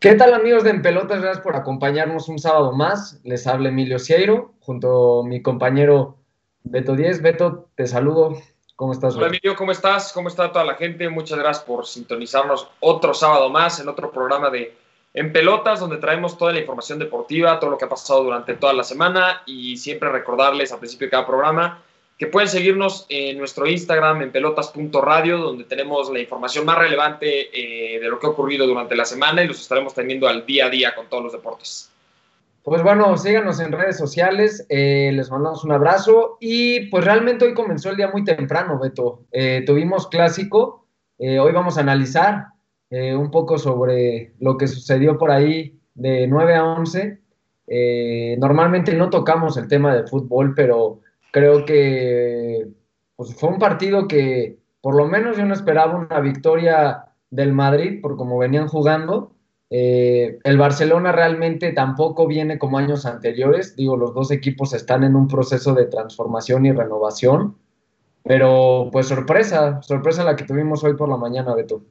¿Qué tal amigos de En Pelotas? Gracias por acompañarnos un sábado más. Les habla Emilio Cieiro junto a mi compañero Beto Díez. Beto, te saludo. ¿Cómo estás? Hola Emilio, ¿cómo estás? ¿Cómo está toda la gente? Muchas gracias por sintonizarnos otro sábado más en otro programa de En Pelotas, donde traemos toda la información deportiva, todo lo que ha pasado durante toda la semana y siempre recordarles al principio de cada programa que pueden seguirnos en nuestro Instagram en pelotas.radio, donde tenemos la información más relevante eh, de lo que ha ocurrido durante la semana y los estaremos teniendo al día a día con todos los deportes. Pues bueno, síganos en redes sociales, eh, les mandamos un abrazo y pues realmente hoy comenzó el día muy temprano, Beto. Eh, tuvimos clásico, hoy vamos a analizar un poco sobre lo que sucedió por ahí de 9 a 11. normalmente no tocamos el tema de fútbol, pero Creo que pues, fue un partido que por lo menos yo no esperaba una victoria del Madrid por cómo venían jugando. Eh, el Barcelona realmente tampoco viene como años anteriores. Digo, los dos equipos están en un proceso de transformación y renovación. Pero pues sorpresa, sorpresa la que tuvimos hoy por la mañana, Beto.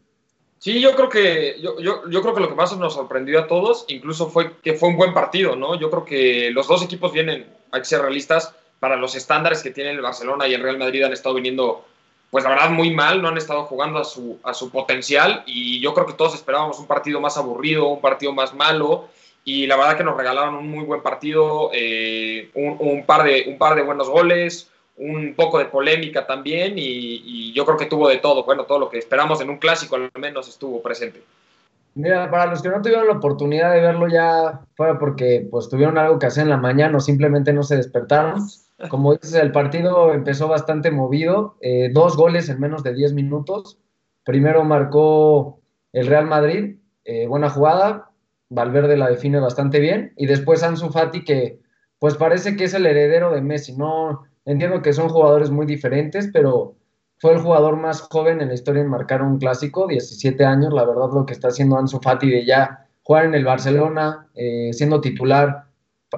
Sí, yo creo que yo, yo, yo, creo que lo que más nos sorprendió a todos, incluso fue que fue un buen partido, ¿no? Yo creo que los dos equipos vienen, hay que ser realistas, para los estándares que tiene el Barcelona y el Real Madrid han estado viniendo, pues la verdad, muy mal, no han estado jugando a su, a su potencial y yo creo que todos esperábamos un partido más aburrido, un partido más malo y la verdad que nos regalaron un muy buen partido, eh, un, par de, un par de buenos goles, un poco de polémica también y, yo creo que tuvo de todo, bueno, todo lo que esperamos en un clásico al menos estuvo presente. Mira, para los que no tuvieron la oportunidad de verlo ya fuera porque pues tuvieron algo que hacer en la mañana o simplemente no se despertaron, como dices, el partido empezó bastante movido, eh, dos goles en menos de 10 minutos. Primero marcó el Real Madrid, eh, buena jugada, Valverde la define bastante bien, y después Ansu Fati que pues parece que es el heredero de Messi. No entiendo que son jugadores muy diferentes, pero fue el jugador más joven en la historia en marcar un clásico, 17 años, la verdad lo que está haciendo Ansu Fati de ya jugar en el Barcelona, eh, siendo titular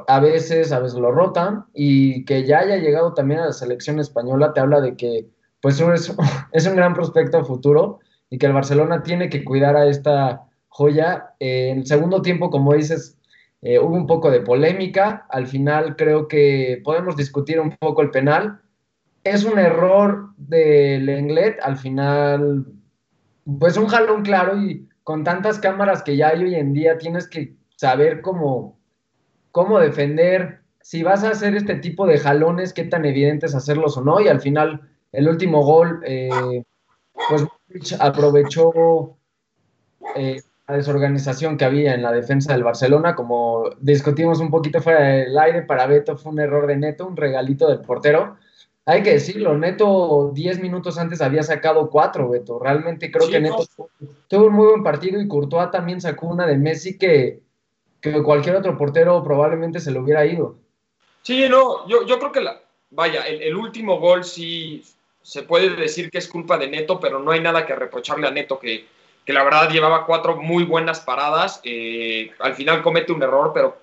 a veces, a veces lo rotan, y que ya haya llegado también a la selección española te habla de que pues es, es un gran prospecto futuro y que el Barcelona tiene que cuidar a esta joya. en el segundo tiempo, como dices, eh, hubo un poco de polémica, al final creo que podemos discutir un poco el penal. Es un error del Lenglet, al final, pues un jalón claro y con tantas cámaras que ya hay hoy en día, tienes que saber cómo cómo defender, si vas a hacer este tipo de jalones, qué tan evidente es hacerlos o no. Y al final, el último gol, eh, pues aprovechó eh, la desorganización que había en la defensa del Barcelona, como discutimos un poquito fuera del aire, para Beto fue un error de Neto, un regalito del portero. Hay que decirlo, Neto 10 minutos antes había sacado cuatro, Beto. Realmente creo que Neto tuvo un muy buen partido y Courtois también sacó una de Messi que, que cualquier otro portero probablemente se lo hubiera ido. Sí, no, yo, yo creo que la, vaya, el, último gol sí se puede decir que es culpa de Neto, pero no hay nada que reprocharle a Neto, que, que la verdad llevaba cuatro muy buenas paradas. Eh, al final comete un error, pero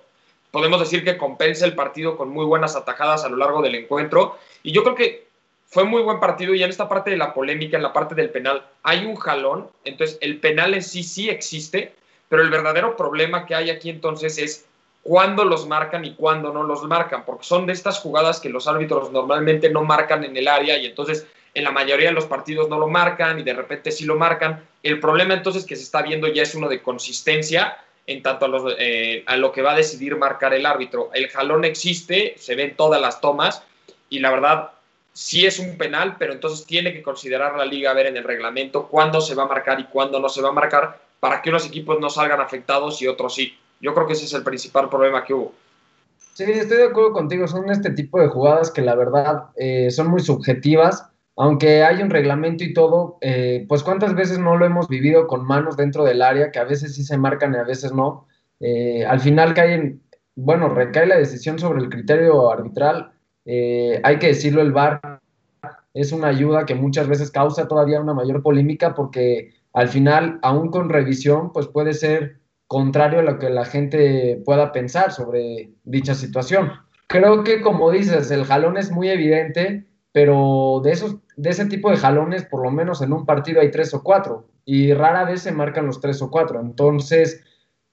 podemos decir que compensa el partido con muy buenas atajadas a lo largo del encuentro. Y yo creo que fue muy buen partido y en esta parte de la polémica, en la parte del penal, hay un jalón, entonces el penal en sí sí existe, pero el verdadero problema que hay aquí entonces es cuándo los marcan y cuándo no los marcan, porque son de estas jugadas que los árbitros normalmente no marcan en el área y entonces en la mayoría de los partidos no lo marcan y de repente sí lo marcan. El problema entonces que se está viendo ya es uno de consistencia en tanto a, eh, a lo que va a decidir marcar el árbitro. El jalón existe, se ven todas las tomas y la verdad sí es un penal, pero entonces tiene que considerar la liga ver en el reglamento cuándo se va a marcar y cuándo no se va a marcar para que unos equipos no salgan afectados y otros sí. Yo creo que ese es el principal problema que hubo. Sí, estoy de acuerdo contigo. Son este tipo de jugadas que la verdad eh, son muy subjetivas. Aunque hay un reglamento y todo, eh, pues cuántas veces no lo hemos vivido con manos dentro del área, que a veces sí se marcan y a veces no. Eh, al final caen, bueno, recae la decisión sobre el criterio arbitral. hay que decirlo, el VAR es una ayuda que muchas veces causa todavía una mayor polémica porque al final, aún con revisión, pues puede ser contrario a lo que la gente pueda pensar sobre dicha situación. Creo que, como dices, el jalón es muy evidente, pero de, esos, de ese tipo de jalones, por lo menos en un partido hay tres o cuatro, y rara vez se marcan los tres o cuatro. Entonces,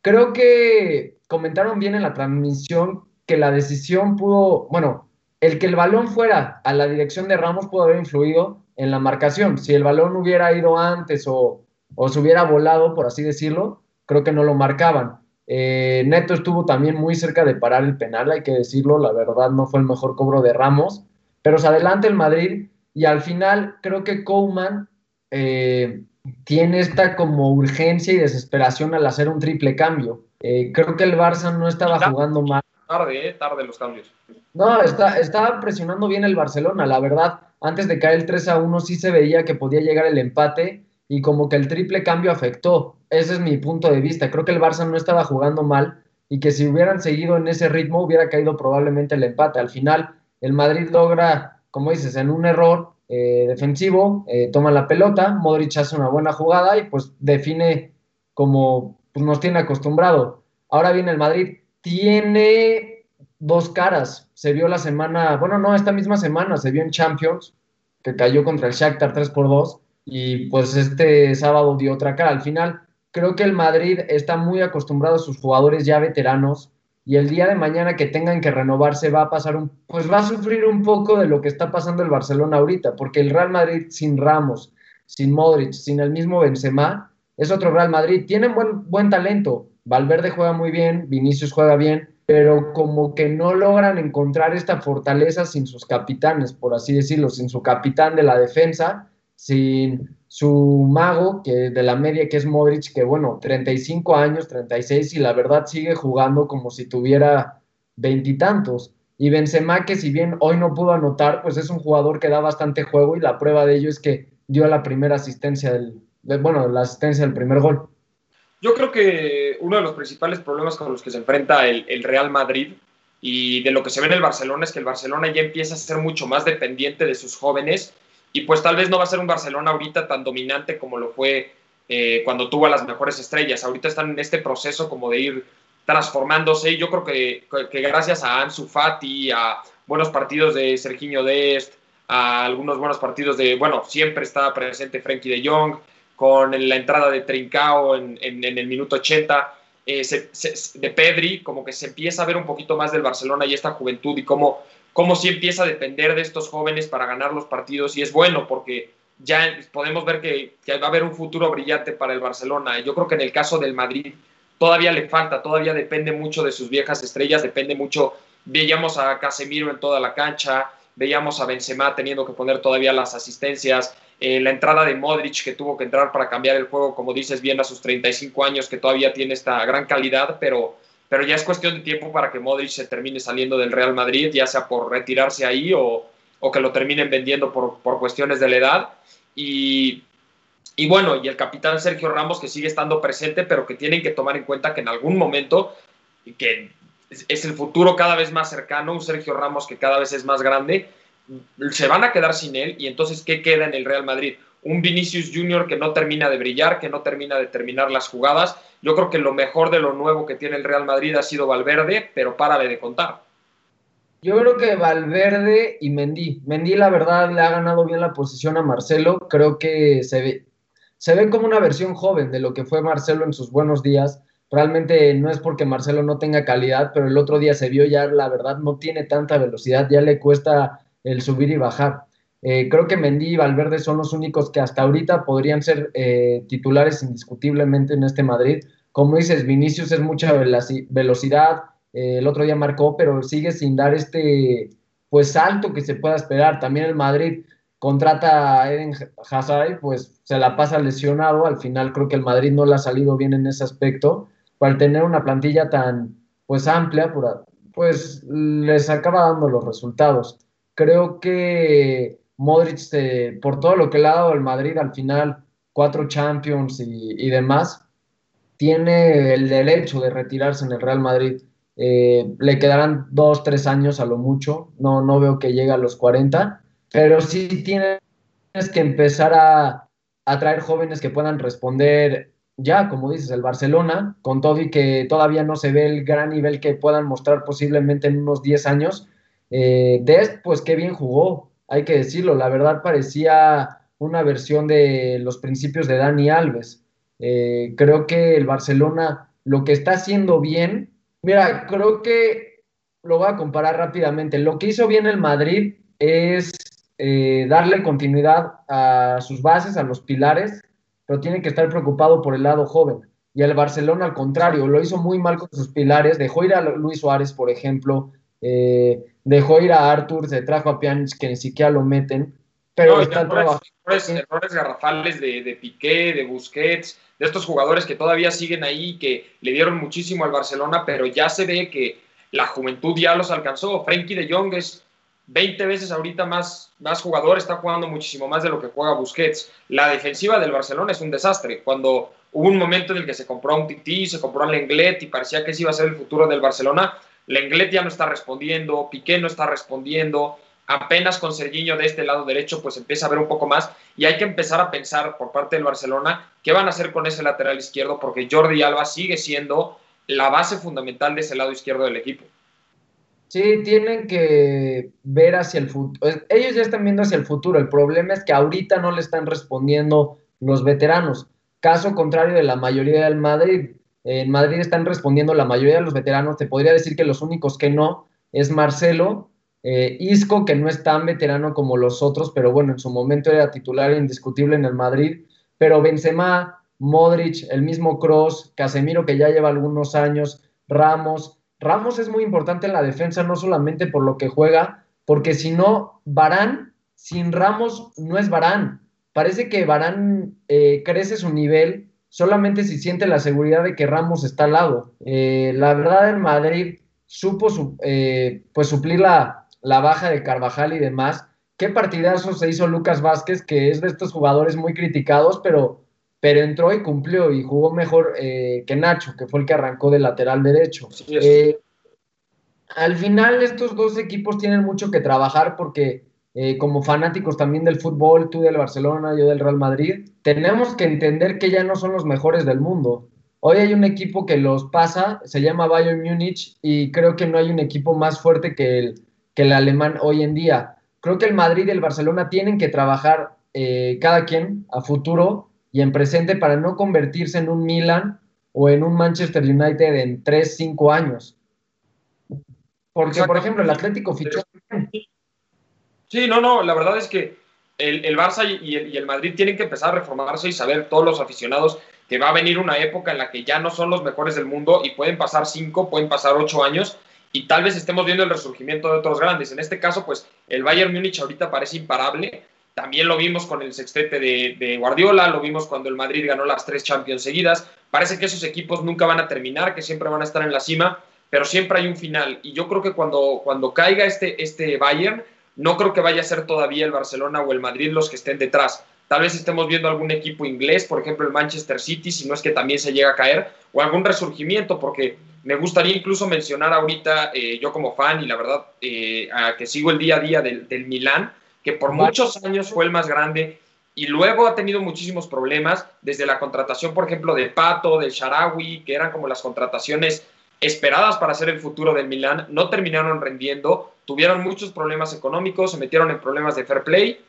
creo que comentaron bien en la transmisión que la decisión pudo, bueno, el que el balón fuera a la dirección de Ramos pudo haber influido en la marcación. Si el balón hubiera ido antes o, se hubiera volado, por así decirlo, creo que no lo marcaban. Eh, Neto estuvo también muy cerca de parar el penal, hay que decirlo, la verdad no fue el mejor cobro de Ramos, pero se adelanta el Madrid y al final creo que Coleman eh, tiene esta como urgencia y desesperación al hacer un triple cambio. Eh, creo que el Barça no estaba jugando mal. Tarde, tarde los cambios. No, está, estaba presionando bien el Barcelona, la verdad. Antes de caer el 3 a 1 sí se veía que podía llegar el empate y como que el triple cambio afectó. Ese es mi punto de vista. Creo que el Barça no estaba jugando mal y que si hubieran seguido en ese ritmo hubiera caído probablemente el empate. Al final, el Madrid logra, como dices, en un error eh, defensivo, eh, toma la pelota, Modric hace una buena jugada y pues define como pues, nos tiene acostumbrado. Ahora viene el Madrid, tiene dos caras. Se vio la semana, bueno, no, esta misma semana se vio en Champions, que cayó contra el Shakhtar 3 por 2 y pues este sábado dio otra cara. Al final, creo que el Madrid está muy acostumbrado a sus jugadores ya veteranos y el día de mañana que tengan que renovarse va a pasar un, pues va a sufrir un poco de lo que está pasando el Barcelona ahorita, porque el Real Madrid sin Ramos, sin Modric, sin el mismo Benzema, es otro Real Madrid. Tienen buen, buen talento, Valverde juega muy bien, Vinicius juega bien, pero como que no logran encontrar esta fortaleza sin sus capitanes, por así decirlo, sin su capitán de la defensa, sin su mago que de la media que es Modric, que bueno, 35 años, 36 y la verdad sigue jugando como si tuviera veintitantos. Y, Benzema que si bien hoy no pudo anotar, pues es un jugador que da bastante juego y la prueba de ello es que dio la primera asistencia del, bueno, la asistencia del primer gol. Yo creo que uno de los principales problemas con los que se enfrenta el, Real Madrid y de lo que se ve en el Barcelona es que el Barcelona ya empieza a ser mucho más dependiente de sus jóvenes y pues tal vez no va a ser un Barcelona ahorita tan dominante como lo fue eh, cuando tuvo a las mejores estrellas. Ahorita están en este proceso como de ir transformándose yo creo que, que gracias a Ansu Fati, a buenos partidos de Serginho Dest, a algunos buenos partidos de, bueno, siempre estaba presente Frenkie de Jong, con la entrada de Trincao en, el minuto 80, eh, de Pedri, como que se empieza a ver un poquito más del Barcelona y esta juventud y cómo, cómo sí empieza a depender de estos jóvenes para ganar los partidos y es bueno porque ya podemos ver que, va a haber un futuro brillante para el Barcelona. Yo creo que en el caso del Madrid todavía le falta, todavía depende mucho de sus viejas estrellas, depende mucho, veíamos a Casemiro en toda la cancha, veíamos a Benzema teniendo que poner todavía las asistencias, eh, la entrada de Modric que tuvo que entrar para cambiar el juego, como dices bien, a sus 35 años, que todavía tiene esta gran calidad, pero, pero ya es cuestión de tiempo para que Modric se termine saliendo del Real Madrid, ya sea por retirarse ahí o, o que lo terminen vendiendo por, por cuestiones de la edad. Y, y bueno, y el capitán Sergio Ramos que sigue estando presente, pero que tienen que tomar en cuenta que en algún momento, que es el futuro cada vez más cercano, un Sergio Ramos que cada vez es más grande, se van a quedar sin él y entonces ¿qué queda en el Real Madrid? Un Vinicius Junior que no termina de brillar, que no termina de terminar las jugadas. Yo creo que lo mejor de lo nuevo que tiene el Real Madrid ha sido Valverde, pero párale de contar. Yo creo que Valverde y Mendy. Mendy, la verdad, le ha ganado bien la posición a Marcelo. Creo que se ve, se ve como una versión joven de lo que fue Marcelo en sus buenos días. Realmente no es porque Marcelo no tenga calidad, pero el otro día se vio ya, la verdad, no tiene tanta velocidad, ya le cuesta el subir y bajar. Eh, creo que Mendy y Valverde son los únicos que hasta ahorita podrían ser eh, titulares indiscutiblemente en este Madrid. Como dices, Vinicius es mucha velocidad, eh, el otro día marcó, pero sigue sin dar este pues salto que se pueda esperar. También el Madrid contrata a Eden Hazard, pues se la pasa lesionado. Al final creo que el Madrid no le ha salido bien en ese aspecto. Para tener una plantilla tan pues amplia, pues les acaba dando los resultados creo que Modric, por todo lo que le ha dado el Madrid al final, cuatro Champions y, demás, tiene el derecho de retirarse en el Real Madrid. Eh, le quedarán dos, tres años a lo mucho, no, no veo que llegue a los 40, pero sí tienes que empezar a, a traer jóvenes que puedan responder ya, como dices, el Barcelona, con todo y que todavía no se ve el gran nivel que puedan mostrar posiblemente en unos 10 años, eh, Dest, pues qué bien jugó, hay que decirlo, la verdad parecía una versión de los principios de Dani Alves. Eh, creo que el Barcelona lo que está haciendo bien, mira, creo que lo voy a comparar rápidamente. Lo que hizo bien el Madrid es eh, darle continuidad a sus bases, a los pilares, pero tiene que estar preocupado por el lado joven. Y el Barcelona, al contrario, lo hizo muy mal con sus pilares. Dejó ir a Luis Suárez, por ejemplo. Eh, dejó ir a Arthur, se trajo a Pjanic, que ni siquiera lo meten. Pero están errores, errores, garrafales de, de, Piqué, de Busquets, de estos jugadores que todavía siguen ahí, que le dieron muchísimo al Barcelona, pero ya se ve que la juventud ya los alcanzó. Frenkie de Jong es 20 veces ahorita más, más jugador, está jugando muchísimo más de lo que juega Busquets. La defensiva del Barcelona es un desastre. Cuando hubo un momento en el que se compró a un Tití, se compró a Lenglet y parecía que ese iba a ser el futuro del Barcelona, Lenglet ya no está respondiendo, Piqué no está respondiendo, apenas con Serginho de este lado derecho pues empieza a ver un poco más y hay que empezar a pensar por parte del Barcelona qué van a hacer con ese lateral izquierdo porque Jordi Alba sigue siendo la base fundamental de ese lado izquierdo del equipo. Sí, tienen que ver hacia el futuro. Ellos ya están viendo hacia el futuro. El problema es que ahorita no le están respondiendo los veteranos. Caso contrario de la mayoría del Madrid. En Madrid están respondiendo la mayoría de los veteranos. Te podría decir que los únicos que no es Marcelo, eh, Isco, que no es tan veterano como los otros, pero bueno, en su momento era titular indiscutible en el Madrid. Pero Benzema, Modric, el mismo Cross, Casemiro, que ya lleva algunos años, Ramos, Ramos es muy importante en la defensa, no solamente por lo que juega, porque si no, Barán sin Ramos no es Barán. Parece que Barán eh, crece su nivel solamente si siente la seguridad de que Ramos está al lado. Eh, la verdad, en Madrid supo eh, pues suplir la, la baja de Carvajal y demás. Qué partidazo se hizo Lucas Vázquez, que es de estos jugadores muy criticados, pero pero entró y cumplió y jugó mejor eh, que Nacho, que fue el que arrancó de lateral derecho. Al final estos dos equipos tienen mucho que trabajar porque eh, como fanáticos también del fútbol, tú del Barcelona, yo del Real Madrid, tenemos que entender que ya no son los mejores del mundo. Hoy hay un equipo que los pasa, se llama Bayern Múnich y creo que no hay un equipo más fuerte que el, que el alemán hoy en día. Creo que el Madrid y el Barcelona tienen que trabajar cada quien a futuro y en presente para no convertirse en un Milan o en un Manchester United en 3, 5 años. Porque, por ejemplo, el Atlético fichó. Sí, no, no, la verdad es que el, el Barça y el, y el, Madrid tienen que empezar a reformarse y saber todos los aficionados que va a venir una época en la que ya no son los mejores del mundo y pueden pasar 5, pueden pasar 8 años y tal vez estemos viendo el resurgimiento de otros grandes. En este caso, pues el Bayern Múnich ahorita parece imparable, también lo vimos con el sextete de, Guardiola, lo vimos cuando el Madrid ganó las tres Champions seguidas. Parece que esos equipos nunca van a terminar, que siempre van a estar en la cima, pero siempre hay un final. Y yo creo que cuando, cuando caiga este, este Bayern, no creo que vaya a ser todavía el Barcelona o el Madrid los que estén detrás. Tal vez estemos viendo algún equipo inglés, por ejemplo el Manchester City, si no es que también se llega a caer, o algún resurgimiento, porque me gustaría incluso mencionar ahorita, eh, yo como fan y la verdad eh, que sigo el día a día del, del Milán, que por muchos años fue el más grande y luego ha tenido muchísimos problemas, desde la contratación, por ejemplo, de Pato, del Sharawi, que eran como las contrataciones esperadas para ser el futuro del Milán, no terminaron rendiendo, tuvieron muchos problemas económicos, se metieron en problemas de fair play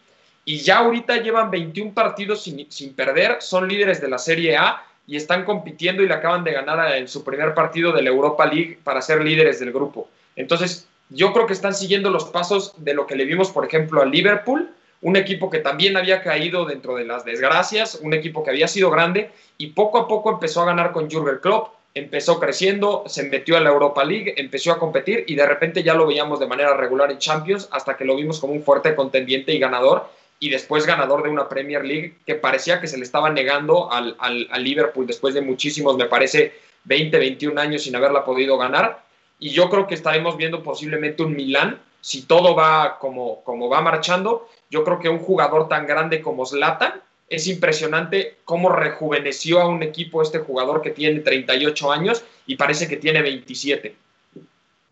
y ya ahorita llevan 21 partidos sin, sin perder, son líderes de la Serie A y están compitiendo y le acaban de ganar en su primer partido de la Europa League para ser líderes del grupo. Entonces, yo creo que están siguiendo los pasos de lo que le vimos, por ejemplo, a Liverpool, un equipo que también había caído dentro de las desgracias, un equipo que había sido grande y poco a poco empezó a ganar con Jurgen Klopp, empezó creciendo, se metió a la Europa League, empezó a competir y de repente ya lo veíamos de manera regular en Champions hasta que lo vimos como un fuerte contendiente y ganador y después ganador de una Premier League que parecía que se le estaba negando al, Liverpool después de muchísimos, me parece, 20, 21 años sin haberla podido ganar. Y yo creo que estaremos viendo posiblemente un Milán, si todo va como, como va marchando, yo creo que un jugador tan grande como Zlatan, es impresionante cómo rejuveneció a un equipo este jugador que tiene 38 años y parece que tiene 27.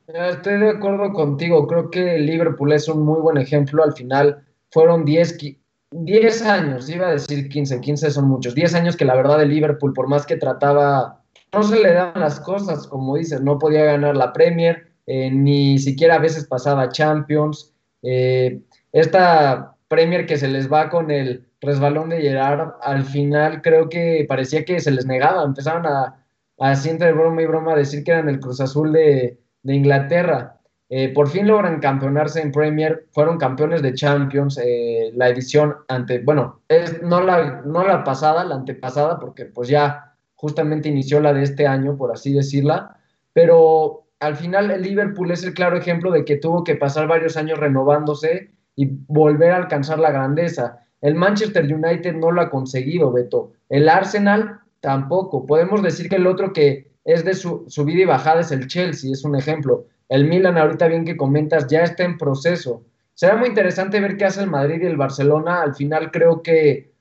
Estoy de acuerdo contigo, creo que Liverpool es un muy buen ejemplo, al final fueron 10, 10 años, iba a decir 15, 15 son muchos, 10 años que la verdad de Liverpool, por más que trataba no se le dan las cosas, como dices, no podía ganar la Premier, eh, ni siquiera a veces pasaba Champions. Eh, esta Premier que se les va con el resbalón de Gerard, al final creo que parecía que se les negaba, empezaron a, así entre broma y broma, decir que eran el Cruz Azul de, Inglaterra. Eh, por fin logran campeonarse en Premier, fueron campeones de Champions, eh, la edición ante, bueno, no, la, no la pasada, la antepasada, porque pues ya justamente inició la de este año, por así decirla, pero al final el Liverpool es el claro ejemplo de que tuvo que pasar varios años renovándose y volver a alcanzar la grandeza. El Manchester United no lo ha conseguido, Beto. El Arsenal tampoco. Podemos decir que el otro que es de su subida y bajada es el Chelsea, es un ejemplo. El Milan, ahorita bien que comentas, ya está en proceso. Será muy interesante ver qué hace el Madrid y el Barcelona. Al final creo que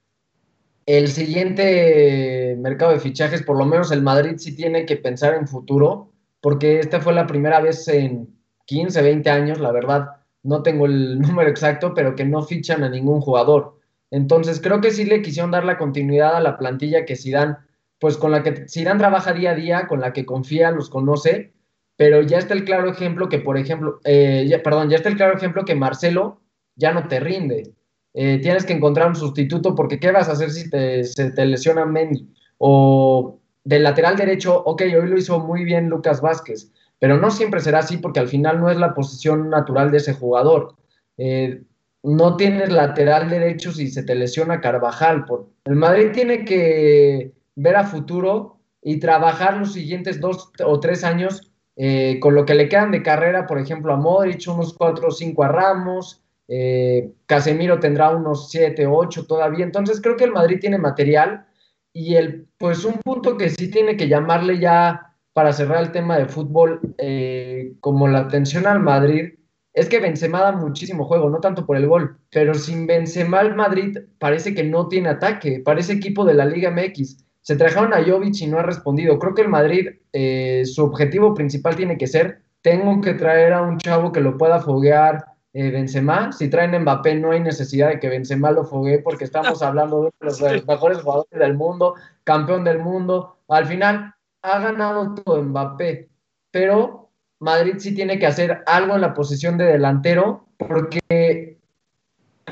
el siguiente mercado de fichajes, por lo menos el Madrid sí tiene que pensar en futuro, porque esta fue la primera vez en 15, 20 años, la verdad, no tengo el número exacto, pero que no fichan a ningún jugador. Entonces creo que sí le quisieron dar la continuidad a la plantilla que Zidane, pues con la que Zidane trabaja día a día, con la que confía, los conoce, pero ya está el claro ejemplo que, por ejemplo, eh, perdón, ya está el claro ejemplo que Marcelo ya no te rinde. Eh, tienes que encontrar un sustituto porque ¿qué vas a hacer si te, se te lesiona Mendy? O del lateral derecho, ok, hoy lo hizo muy bien Lucas Vázquez, pero no siempre será así porque al final no es la posición natural de ese jugador. Eh, no tienes lateral derecho si se te lesiona Carvajal. El Madrid tiene que ver a futuro y trabajar los siguientes dos o tres años eh, con lo que le quedan de carrera, por ejemplo, a Modric, unos cuatro o cinco a Ramos, eh, Casemiro tendrá unos siete o ocho todavía. Entonces creo que el Madrid tiene material y el, pues un punto que sí tiene que llamarle ya para cerrar el tema de fútbol, eh, como la atención al Madrid, es que Benzema da muchísimo juego, no tanto por el gol, pero sin Benzema el Madrid parece que no tiene ataque, parece equipo de la Liga MX. Se trajeron a Jovic y no ha respondido. Creo que el Madrid, eh, su objetivo principal tiene que ser, tengo que traer a un chavo que lo pueda foguear eh, Benzema. Si traen Mbappé no hay necesidad de que Benzema lo foguee porque estamos hablando de los mejores jugadores del mundo, campeón del mundo. Al final, ha ganado todo Mbappé, pero Madrid sí tiene que hacer algo en la posición de delantero, porque,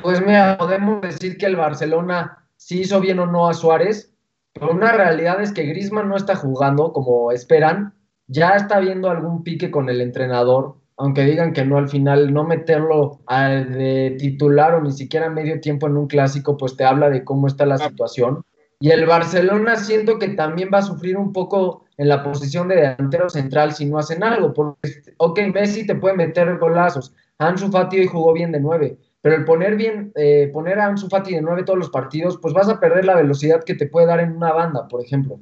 pues mira, podemos decir que el Barcelona sí hizo bien o no a Suárez, pero una realidad es que Griezmann no está jugando como esperan, ya está viendo algún pique con el entrenador, aunque digan que no al final, no meterlo de titular o ni siquiera medio tiempo en un clásico, pues te habla de cómo está la ah. situación. Y el Barcelona siento que también va a sufrir un poco en la posición de delantero central si no hacen algo. Porque, ok, Messi te puede meter golazos. Ansu Fati hoy jugó bien de nueve. Pero el poner bien, eh, poner a Ansu Fati de nueve todos los partidos, pues vas a perder la velocidad que te puede dar en una banda, por ejemplo.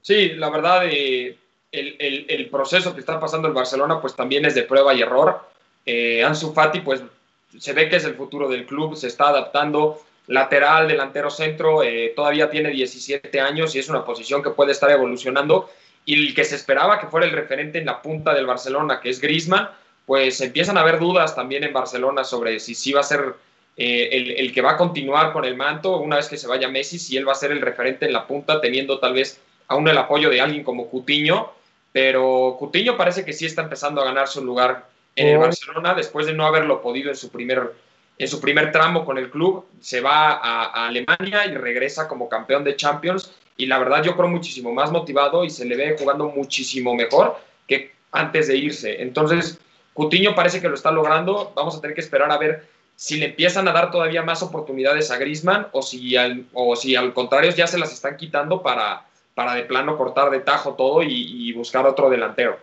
Sí, la verdad, eh, el, proceso que está pasando el Barcelona, pues también es de prueba y error. Eh, Ansu Fati, pues se ve que es el futuro del club, se está adaptando lateral, delantero centro, eh, todavía tiene 17 años y es una posición que puede estar evolucionando. Y el que se esperaba que fuera el referente en la punta del Barcelona, que es Griezmann, pues empiezan a haber dudas también en Barcelona sobre si sí va a ser eh, el, que va a continuar con el manto una vez que se vaya Messi, si él va a ser el referente en la punta, teniendo tal vez aún el apoyo de alguien como Cutiño. Pero Cutiño parece que sí está empezando a ganar su lugar en el Barcelona después de no haberlo podido en su primer en su primer tramo con el club, se va a, Alemania y regresa como campeón de Champions. Y la verdad yo creo muchísimo más motivado y se le ve jugando muchísimo mejor que antes de irse. Entonces, Cutiño parece que lo está logrando. Vamos a tener que esperar a ver si le empiezan a dar todavía más oportunidades a Grisman o si al, o si al contrario ya se las están quitando para, para de plano cortar de tajo todo y, y buscar otro delantero.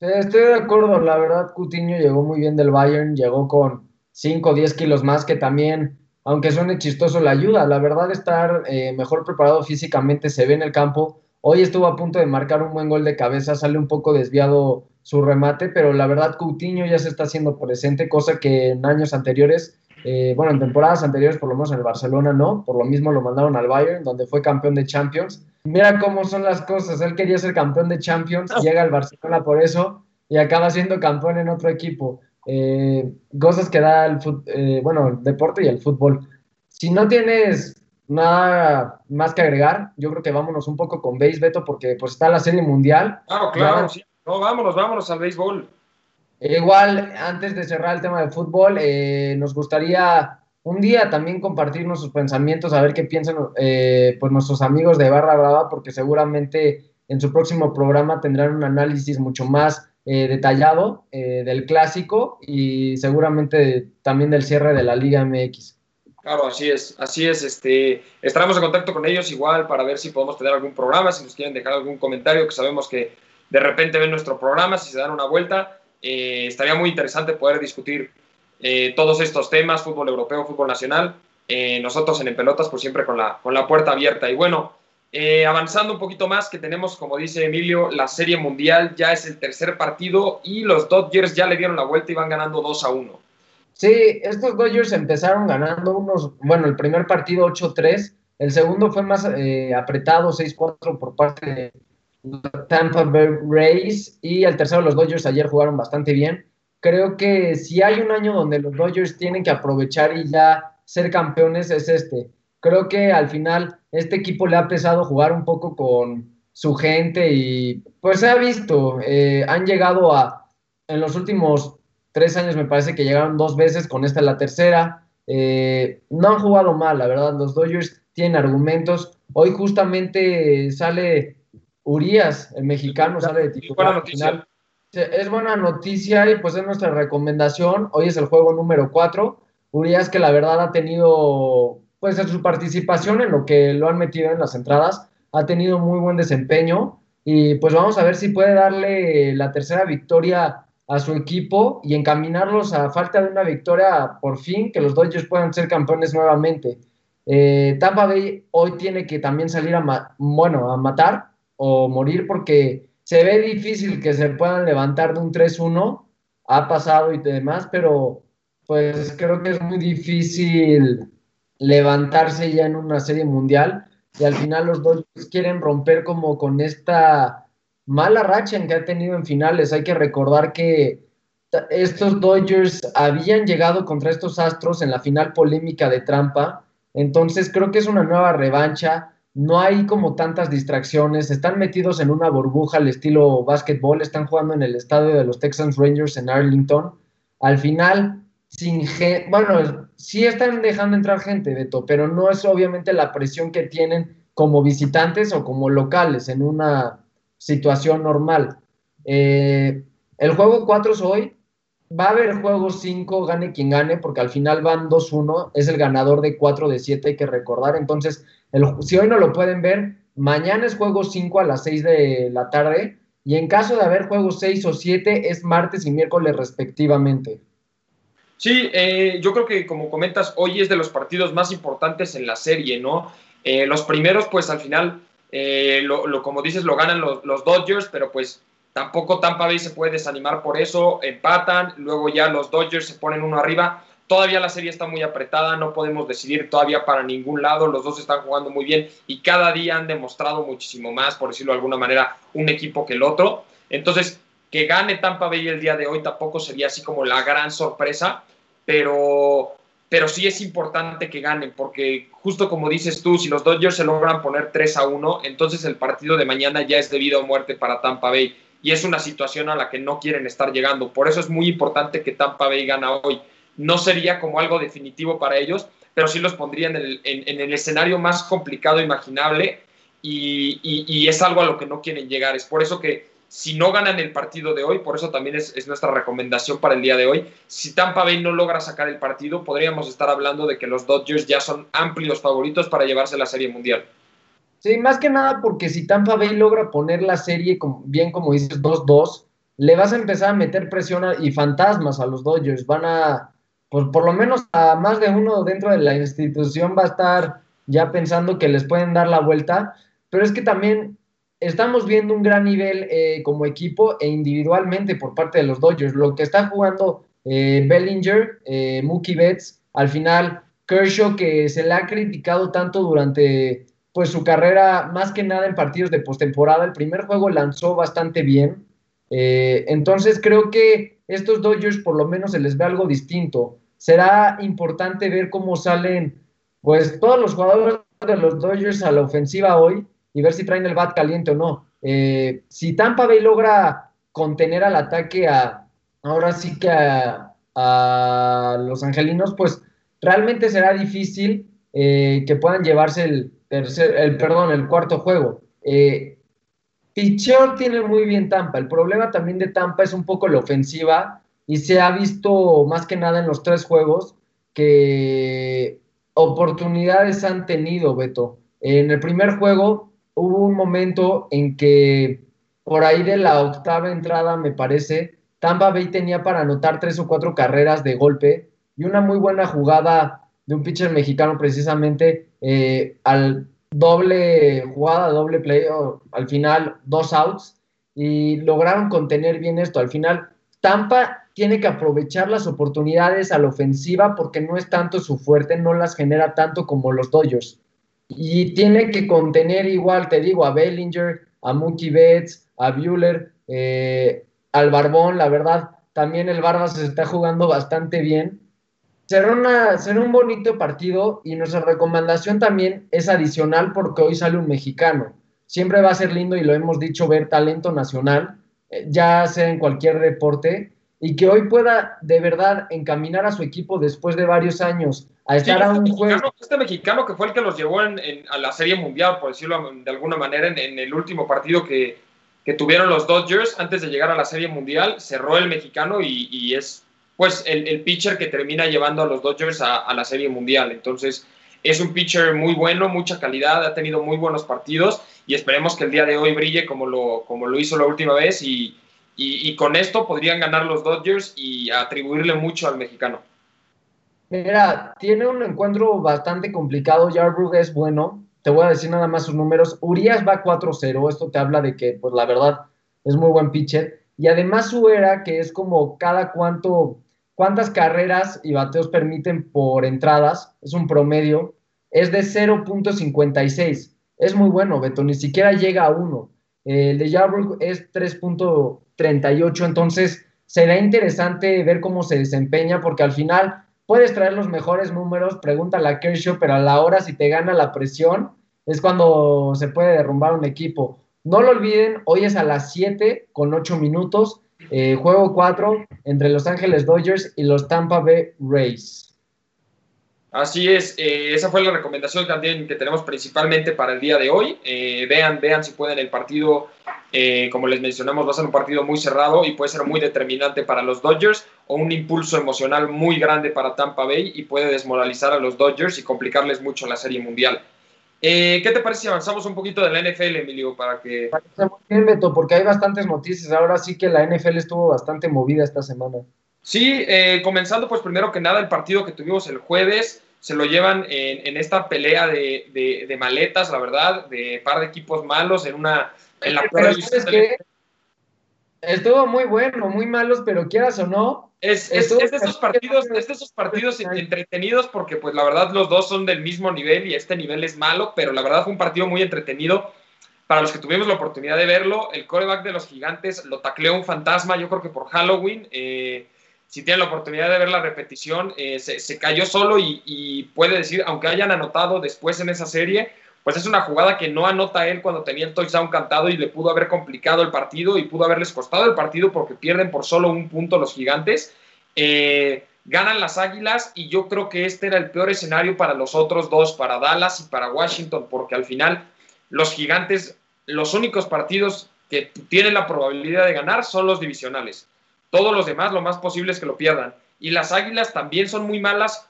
Estoy de acuerdo, la verdad Cutiño llegó muy bien del Bayern, llegó con 5 o 10 kilos más, que también, aunque suene chistoso, le ayuda. La verdad, estar eh, mejor preparado físicamente se ve en el campo. Hoy estuvo a punto de marcar un buen gol de cabeza, sale un poco desviado su remate, pero la verdad Coutinho ya se está haciendo presente, cosa que en años anteriores, eh, bueno, en temporadas anteriores, por lo menos en el Barcelona no, por lo mismo lo mandaron al Bayern, donde fue campeón de Champions. Mira cómo son las cosas, él quería ser campeón de Champions, llega al Barcelona por eso y acaba siendo campeón en otro equipo eh, cosas que da el, eh, bueno, el deporte y el fútbol. Si no tienes nada más que agregar, yo creo que vámonos un poco con base, Beto, porque pues está la serie mundial. Claro, claro, sí. No, vámonos, vámonos al béisbol. igual, antes de cerrar el tema del fútbol, eh, nos gustaría un día también compartir nuestros pensamientos, a ver qué piensan eh, pues nuestros amigos de Barra Brava, porque seguramente en su próximo programa tendrán un análisis mucho más eh, detallado eh, del clásico y seguramente también del cierre de la Liga MX. Claro, así es, así es. Este, estaremos en contacto con ellos igual para ver si podemos tener algún programa, si nos quieren dejar algún comentario, que sabemos que de repente ven nuestro programa, si se dan una vuelta, estaría muy interesante poder discutir eh, todos estos temas, fútbol europeo, fútbol nacional, eh, nosotros en, Pelotas, pues siempre con la, con la puerta abierta. Y bueno, eh, avanzando un poquito más, que tenemos, como dice Emilio, la Serie Mundial, ya es el tercer partido y los Dodgers ya le dieron la vuelta y van ganando 2 a 1. Sí, estos Dodgers empezaron ganando unos, bueno, el primer partido 8-3, el segundo fue más apretado, 6-4 por parte de Tampa Bay Rays y el tercero los Dodgers ayer jugaron bastante bien creo que si hay un año donde los Dodgers tienen que aprovechar y ya ser campeones es este. Creo que al final este equipo le ha pesado jugar un poco con su gente y pues se ha visto, eh, han llegado a, en los últimos tres años me parece que llegaron dos veces, con esta la tercera, eh, no han jugado mal, la verdad, los Dodgers tienen argumentos, hoy justamente sale Urias, el mexicano, sale de titular final es buena noticia y pues es nuestra recomendación. Hoy es el juego número 4. Urias que la verdad ha tenido, pues en su participación en lo que lo han metido en las entradas, ha tenido muy buen desempeño y pues vamos a ver si puede darle la tercera victoria a su equipo y encaminarlos a falta de una victoria por fin, que los Dodgers puedan ser campeones nuevamente. Eh, Tampa Bay hoy tiene que también salir a, bueno, a matar o morir porque se ve difícil que se puedan levantar de un 3-1, ha pasado y demás, pero pues creo que es muy difícil levantarse ya en una serie mundial y al final los dos quieren romper como con esta mala racha en que ha tenido en finales. Hay que recordar que estos Dodgers habían llegado contra estos Astros en la final polémica de trampa, entonces creo que es una nueva revancha no hay como tantas distracciones, están metidos en una burbuja al estilo básquetbol, están jugando en el estadio de los Texans Rangers en Arlington. Al final, sin bueno, sí están dejando entrar gente, Beto, pero no es obviamente la presión que tienen como visitantes o como locales en una situación normal. Eh, el juego 4 es hoy, va a haber juego 5, gane quien gane, porque al final van 2-1, es el ganador de 4 de 7, hay que recordar. Entonces, si hoy no lo pueden ver, mañana es juego 5 a las 6 de la tarde y en caso de haber juegos 6 o 7 es martes y miércoles respectivamente. Sí, eh, yo creo que como comentas, hoy es de los partidos más importantes en la serie, ¿no? Eh, los primeros, pues al final, eh, lo, como dices, lo ganan los, los, Dodgers, pero pues tampoco Tampa Bay se puede desanimar por eso, empatan, luego ya los Dodgers se ponen uno arriba. Todavía la serie está muy apretada, no podemos decidir todavía para ningún lado, los dos están jugando muy bien y cada día han demostrado muchísimo más, por decirlo de alguna manera, un equipo que el otro. Entonces, que gane Tampa Bay el día de hoy tampoco sería así como la gran sorpresa, pero, pero sí es importante que ganen, porque justo como dices tú, si los Dodgers se logran poner 3 a 1, entonces el partido de mañana ya es debido a muerte para Tampa Bay y es una situación a la que no quieren estar llegando. Por eso es muy importante que Tampa Bay gane hoy no sería como algo definitivo para ellos, pero sí los pondría en el, escenario más complicado imaginable y, es algo a lo que no quieren llegar. Es por eso que si no ganan el partido de hoy, por eso también es, nuestra recomendación para el día de hoy, si Tampa Bay no logra sacar el partido, podríamos estar hablando de que los Dodgers ya son amplios favoritos para llevarse la Serie Mundial. Sí, más que nada porque si Tampa Bay logra poner la serie bien como dices 2-2, le vas a empezar a meter presión y fantasmas a los Dodgers. Van a, pues por lo menos a más de uno dentro de la institución va a estar ya pensando que les pueden dar la vuelta, pero es que también estamos viendo un gran nivel eh, como equipo e individualmente por parte de los Dodgers. Lo que está jugando eh, Bellinger, eh, Mookie Betts, al final Kershaw, que se le ha criticado tanto durante pues su carrera, más que nada en partidos de postemporada. El primer juego lanzó bastante bien. entonces creo que estos Dodgers por lo menos se les ve algo distinto. Será importante ver cómo salen pues todos los jugadores de los Dodgers a la ofensiva hoy y ver si traen el bat caliente o no. Eh, si Tampa Bay logra contener al ataque a ahora sí que a, los angelinos, pues realmente será difícil eh, que puedan llevarse el tercer, el perdón, el cuarto juego. Eh, tiene muy bien Tampa. El problema también de Tampa es un poco la ofensiva y se ha visto más que nada en los tres juegos que oportunidades han tenido, Beto. En el primer juego hubo un momento en que por ahí de la octava entrada, me parece, Tampa Bay tenía para anotar tres o cuatro carreras de golpe y una muy buena jugada de un pitcher mexicano precisamente eh, al doble jugada, doble play, al final dos outs y lograron contener bien esto. Al final, Tampa tiene que aprovechar las oportunidades a la ofensiva porque no es tanto su fuerte, no las genera tanto como los Dodgers. Y tiene que contener igual, te digo, a Bellinger, a Mookie Betts, a Bueller, eh, al Barbón, la verdad, también el Barba se está jugando bastante bien será, una, será un bonito partido y nuestra recomendación también es adicional porque hoy sale un mexicano. Siempre va a ser lindo y lo hemos dicho ver talento nacional, eh, ya sea en cualquier deporte, y que hoy pueda de verdad encaminar a su equipo después de varios años a estar a este un juego. Este mexicano que fue el que los llevó en, a la Serie Mundial, por decirlo de alguna manera, en, el último partido que, que, tuvieron los Dodgers antes de llegar a la Serie Mundial, cerró el mexicano y, y es pues el, pitcher que termina llevando a los Dodgers a, la Serie Mundial. Entonces, es un pitcher muy bueno, mucha calidad, ha tenido muy buenos partidos y esperemos que el día de hoy brille como lo, como lo hizo la última vez y, con esto podrían ganar los Dodgers y atribuirle mucho al mexicano. Mira, tiene un encuentro bastante complicado. Yarbrough es bueno. Te voy a decir nada más sus números. Urias va 4-0. Esto te habla de que, pues la verdad, es muy buen pitcher. Y además su era, que es como cada cuánto cuántas carreras y bateos permiten por entradas, es un promedio, es de 0.56. Es muy bueno, Beto, ni siquiera llega a 1. El de Yarbrough es 3.38, entonces será interesante ver cómo se desempeña, porque al final puedes traer los mejores números, pregúntale a Kershaw, pero a la hora si te gana la presión, es cuando se puede derrumbar un equipo. No lo olviden, hoy es a las 7 con 8 minutos. Eh, juego 4 entre Los Ángeles Dodgers y los Tampa Bay Rays. Así es, eh, esa fue la recomendación que tenemos principalmente para el día de hoy. Eh, vean, vean si pueden el partido, como les mencionamos, va a ser un partido muy cerrado y puede ser muy determinante para los Dodgers o un impulso emocional muy grande para Tampa Bay y puede desmoralizar a los Dodgers y complicarles mucho la Serie Mundial. Eh, ¿Qué te parece si avanzamos un poquito de la NFL, Emilio, para que... Parece muy bien, Beto, porque hay bastantes noticias. Ahora sí que la NFL estuvo bastante movida esta semana. Sí, eh, comenzando pues primero que nada el partido que tuvimos el jueves, se lo llevan en, esta pelea de, maletas, la verdad, de par de equipos malos en una... En la Estuvo muy bueno, muy malos, pero quieras o no, es, es, de esos partidos, es de esos partidos entretenidos porque pues la verdad los dos son del mismo nivel y este nivel es malo, pero la verdad fue un partido muy entretenido. Para los que tuvimos la oportunidad de verlo, el coreback de los gigantes lo tacleó un fantasma, yo creo que por Halloween. Eh, si tienen la oportunidad de ver la repetición, eh, se, cayó solo y, y, puede decir, aunque hayan anotado después en esa serie, pues es una jugada que no anota él cuando tenía el touchdown cantado y le pudo haber complicado el partido y pudo haberles costado el partido porque pierden por solo un punto los gigantes. Eh, ganan las Águilas y yo creo que este era el peor escenario para los otros dos, para Dallas y para Washington, porque al final los gigantes, los únicos partidos que tienen la probabilidad de ganar son los divisionales. Todos los demás lo más posible es que lo pierdan. Y las Águilas también son muy malas,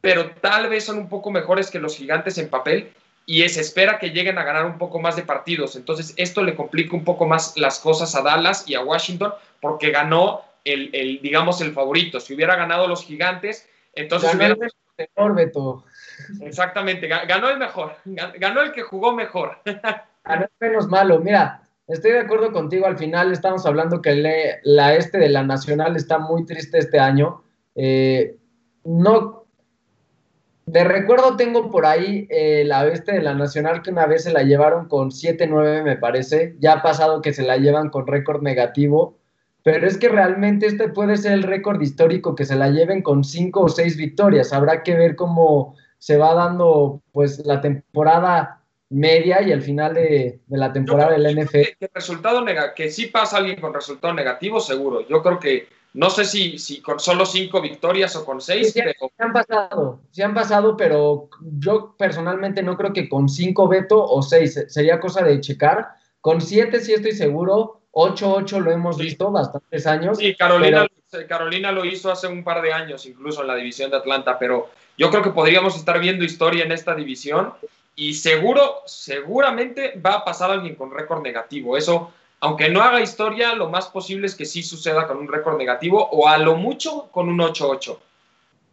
pero tal vez son un poco mejores que los gigantes en papel y se espera que lleguen a ganar un poco más de partidos. Entonces, esto le complica un poco más las cosas a Dallas y a Washington porque ganó el, digamos, el favorito. Si hubiera ganado los gigantes, entonces ganó el mejor, Beto. Exactamente, ganó el mejor, ganó el que jugó mejor. Ganó el menos malo. Mira, estoy de acuerdo contigo. Al final estamos hablando que la este de la Nacional está muy triste este año. Eh, no de recuerdo tengo por ahí eh, la bestia de la Nacional que una vez se la llevaron con 7-9, me parece. Ya ha pasado que se la llevan con récord negativo. Pero es que realmente este puede ser el récord histórico que se la lleven con 5 o 6 victorias. Habrá que ver cómo se va dando pues la temporada media y el final de, la temporada del NFL. Que, resultado que sí pasa alguien con resultado negativo, seguro. Yo creo que No sé si, si con solo cinco victorias o con seis, pero... Se han pasado, se han pasado, pero yo personalmente no creo que con cinco veto o seis, sería cosa de checar. Con siete sí estoy seguro, 8-8 lo hemos visto bastantes años. Sí, Carolina, Carolina lo hizo hace un par de años, incluso en la división de Atlanta, pero yo creo que podríamos estar viendo historia en esta división y seguro, seguramente va a pasar alguien con récord negativo. Eso, aunque no haga historia, lo más posible es que sí suceda con un récord negativo o a lo mucho con un 8-8.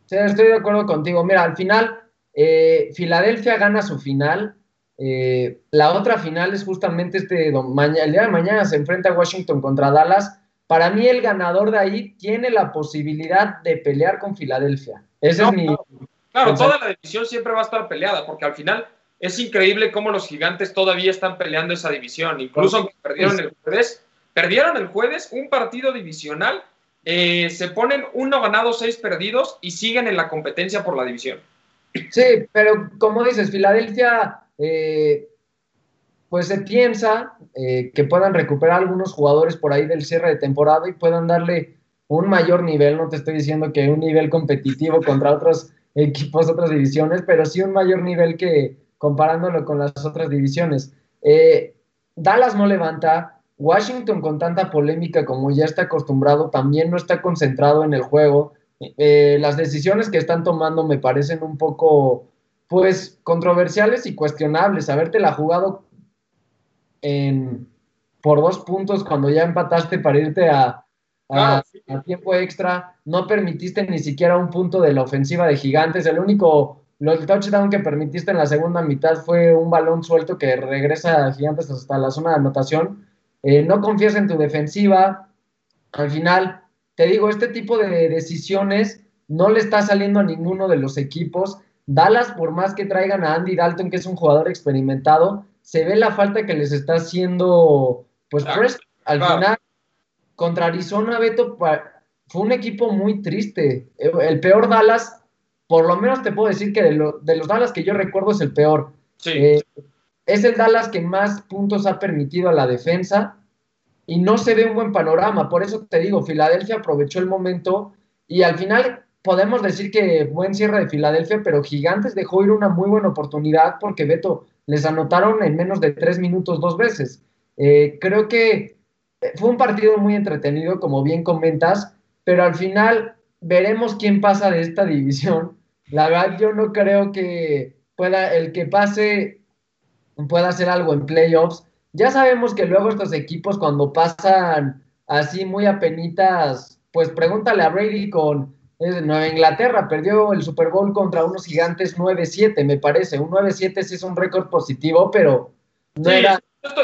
Sí, estoy de acuerdo contigo. Mira, al final, eh, Filadelfia gana su final. Eh, la otra final es justamente este, el día de mañana se enfrenta Washington contra Dallas. Para mí el ganador de ahí tiene la posibilidad de pelear con Filadelfia. Ese es mi... Claro, toda la división siempre va a estar peleada, porque al final es increíble cómo los gigantes todavía están peleando esa división. Incluso aunque perdieron el jueves, perdieron el jueves un partido divisional, eh, se ponen uno ganado, seis perdidos y siguen en la competencia por la división. Sí, pero como dices, Filadelfia, eh, pues se piensa eh, que puedan recuperar algunos jugadores por ahí del cierre de temporada y puedan darle un mayor nivel. No te estoy diciendo que un nivel competitivo contra otros equipos, otras divisiones, pero sí un mayor nivel que, comparándolo con las otras divisiones. Eh, Dallas no levanta, Washington con tanta polémica como ya está acostumbrado, también no está concentrado en el juego. Eh, las decisiones que están tomando me parecen un poco, pues, controversiales y cuestionables. Habértela jugado en, por dos puntos cuando ya empataste para irte a, a, tiempo extra, no permitiste ni siquiera un punto de la ofensiva de Gigantes. El único el touchdown que permitiste en la segunda mitad fue un balón suelto que regresa a Gigantes hasta la zona de anotación. Eh, no confías en tu defensiva. Al final, te digo, este tipo de decisiones no le está saliendo a ninguno de los equipos. Dallas, por más que traigan a Andy Dalton, que es un jugador experimentado, se ve la falta que les está haciendo, pues, al final, contra Arizona, Beto, fue un equipo muy triste. El peor Dallas por lo menos te puedo decir que de, los Dallas que yo recuerdo es el peor. Eh, es el Dallas que más puntos ha permitido a la defensa y no se ve un buen panorama. Por eso te digo, Filadelfia aprovechó el momento y al final podemos decir que buen cierre de Filadelfia, pero Gigantes dejó ir una muy buena oportunidad porque Beto les anotaron en menos de tres minutos dos veces. Eh, creo que fue un partido muy entretenido, como bien comentas, pero al final veremos quién pasa de esta división la verdad, yo no creo que pueda, el que pase pueda hacer algo en playoffs. Ya sabemos que luego estos equipos cuando pasan así muy apenitas, pues pregúntale a Brady con Nueva Inglaterra, perdió el Super Bowl contra unos gigantes 9-7, me parece. Un 9-7 sí es un récord positivo, pero no era...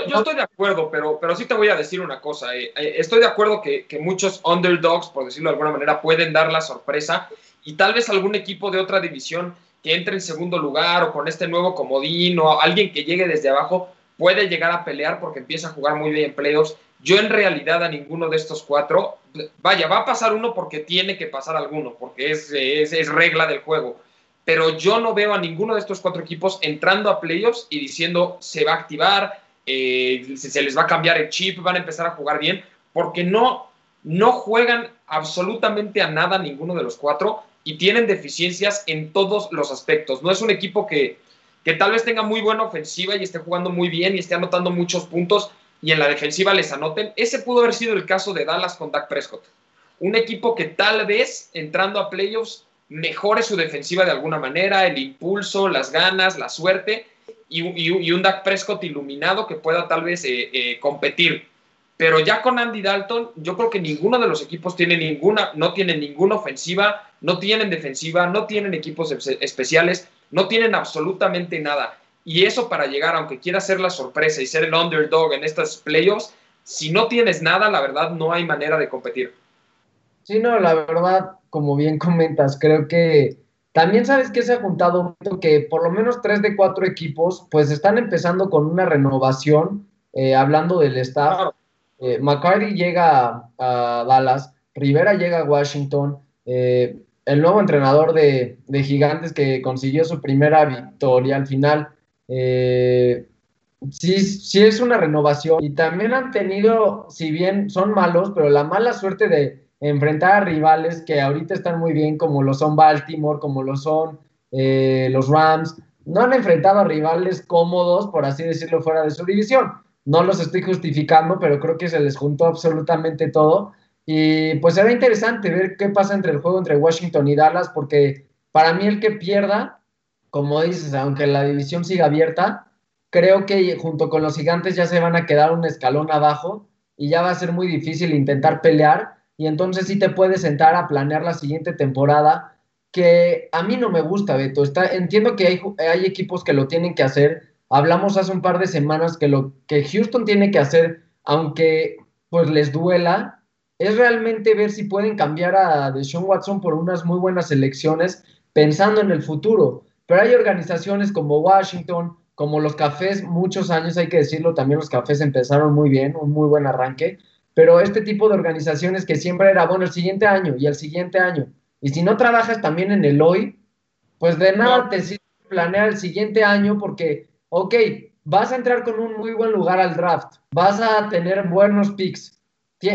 Yo estoy, de acuerdo, pero, pero sí te voy a decir una cosa. Eh, eh, estoy de acuerdo que, que, muchos underdogs, por decirlo de alguna manera, pueden dar la sorpresa y tal vez algún equipo de otra división que entre en segundo lugar o con este nuevo comodín o alguien que llegue desde abajo puede llegar a pelear porque empieza a jugar muy bien en playoffs. Yo en realidad a ninguno de estos cuatro, vaya, va a pasar uno porque tiene que pasar alguno, porque es, es, regla del juego. Pero yo no veo a ninguno de estos cuatro equipos entrando a playoffs y diciendo se va a activar, eh, se les va a cambiar el chip, van a empezar a jugar bien, porque no, no juegan absolutamente a nada ninguno de los cuatro y tienen deficiencias en todos los aspectos. No es un equipo que, que tal vez tenga muy buena ofensiva y esté jugando muy bien y esté anotando muchos puntos y en la defensiva les anoten. Ese pudo haber sido el caso de Dallas con Dak Prescott. Un equipo que tal vez entrando a playoffs mejore su defensiva de alguna manera, el impulso, las ganas, la suerte y, y, un Dak Prescott iluminado que pueda tal vez eh, eh, competir. Pero ya con Andy Dalton, yo creo que ninguno de los equipos tiene ninguna, no tiene ninguna ofensiva, no tienen defensiva, no tienen equipos especiales, no tienen absolutamente nada. Y eso para llegar, aunque quiera ser la sorpresa y ser el underdog en estos playoffs, si no tienes nada, la verdad no hay manera de competir. Sí, no, la verdad, como bien comentas, creo que también sabes que se ha juntado que por lo menos tres de cuatro equipos pues están empezando con una renovación, eh, hablando del staff. Eh, llega a, Dallas, Rivera llega a Washington, eh, el nuevo entrenador de, Gigantes que consiguió su primera victoria al final. Eh, sí, sí es una renovación y también han tenido, si bien son malos, pero la mala suerte de enfrentar a rivales que ahorita están muy bien, como lo son Baltimore, como lo son eh, los Rams. No han enfrentado a rivales cómodos, por así decirlo, fuera de su división. No los estoy justificando, pero creo que se les juntó absolutamente todo. Y pues será interesante ver qué pasa entre el juego entre Washington y Dallas, porque para mí el que pierda, como dices, aunque la división siga abierta, creo que junto con los gigantes ya se van a quedar un escalón abajo y ya va a ser muy difícil intentar pelear y entonces sí te puedes sentar a planear la siguiente temporada, que a mí no me gusta, Beto. Está, entiendo que hay, hay equipos que lo tienen que hacer. Hablamos hace un par de semanas que lo que Houston tiene que hacer, aunque pues les duela, es realmente ver si pueden cambiar a Deshaun Watson por unas muy buenas elecciones pensando en el futuro. Pero hay organizaciones como Washington, como los cafés, muchos años hay que decirlo, también los cafés empezaron muy bien, un muy buen arranque, pero este tipo de organizaciones que siempre era, bueno, el siguiente año y el siguiente año, y si no trabajas también en el hoy, pues de nada te sirve planear el siguiente año porque, ok, vas a entrar con un muy buen lugar al draft, vas a tener buenos picks,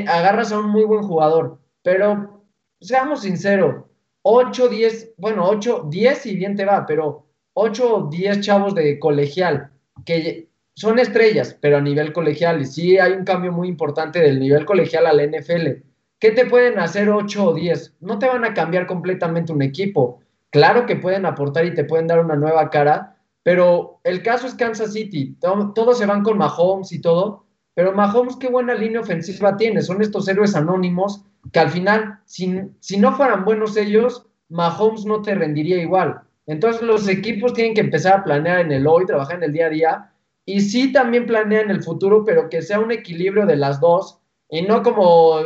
agarras a un muy buen jugador, pero seamos sinceros, 8, 10, bueno, 8, 10 y bien te va, pero 8 o 10 chavos de colegial que son estrellas, pero a nivel colegial, y sí hay un cambio muy importante del nivel colegial al NFL. ¿Qué te pueden hacer 8 o 10? No te van a cambiar completamente un equipo. Claro que pueden aportar y te pueden dar una nueva cara, pero el caso es Kansas City. Todos se van con Mahomes y todo, pero Mahomes, qué buena línea ofensiva tiene. Son estos héroes anónimos que al final, si, si no fueran buenos ellos, Mahomes no te rendiría igual. Entonces los equipos tienen que empezar a planear en el hoy, trabajar en el día a día y sí también planean el futuro, pero que sea un equilibrio de las dos y no como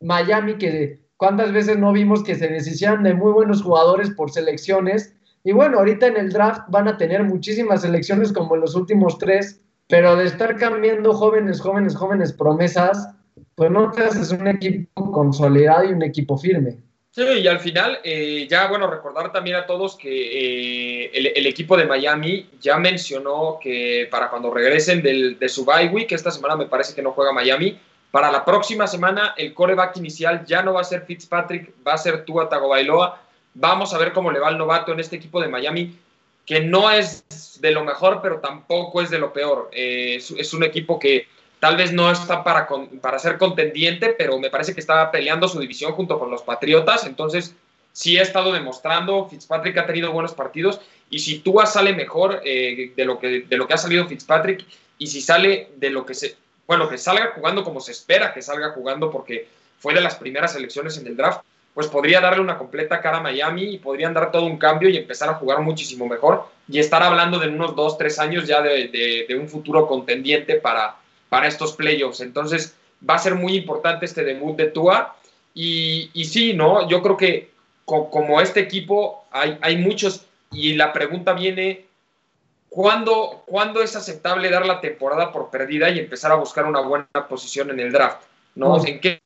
Miami que cuántas veces no vimos que se deshicieran de muy buenos jugadores por selecciones y bueno, ahorita en el draft van a tener muchísimas selecciones como en los últimos tres, pero de estar cambiando jóvenes, jóvenes, jóvenes promesas, pues no te haces un equipo consolidado y un equipo firme. Sí, y al final, eh, ya bueno, recordar también a todos que eh, el, equipo de Miami ya mencionó que para cuando regresen del, de su bye week, esta semana me parece que no juega Miami, para la próxima semana el coreback inicial ya no va a ser Fitzpatrick, va a ser Tua Tagovailoa. Vamos a ver cómo le va al novato en este equipo de Miami, que no es de lo mejor, pero tampoco es de lo peor. Eh, es un equipo que Tal vez no está para, para ser contendiente, pero me parece que está peleando su división junto con los Patriotas. Entonces, sí ha estado demostrando. Fitzpatrick ha tenido buenos partidos. Y si Tua sale mejor eh, de, lo que, de lo que ha salido Fitzpatrick, y si sale de lo que se. Bueno, que salga jugando como se espera que salga jugando, porque fue de las primeras elecciones en el draft, pues podría darle una completa cara a Miami y podrían dar todo un cambio y empezar a jugar muchísimo mejor y estar hablando de unos dos, tres años ya de, de un futuro contendiente para, para estos playoffs. Entonces va a ser muy importante este debut de Tua. Y, y sí, ¿no? Yo creo que como este equipo hay, hay muchos y la pregunta viene, ¿cuándo, ¿cuándo es aceptable dar la temporada por perdida y empezar a buscar una buena posición en el draft? ¿no? ¿En qué,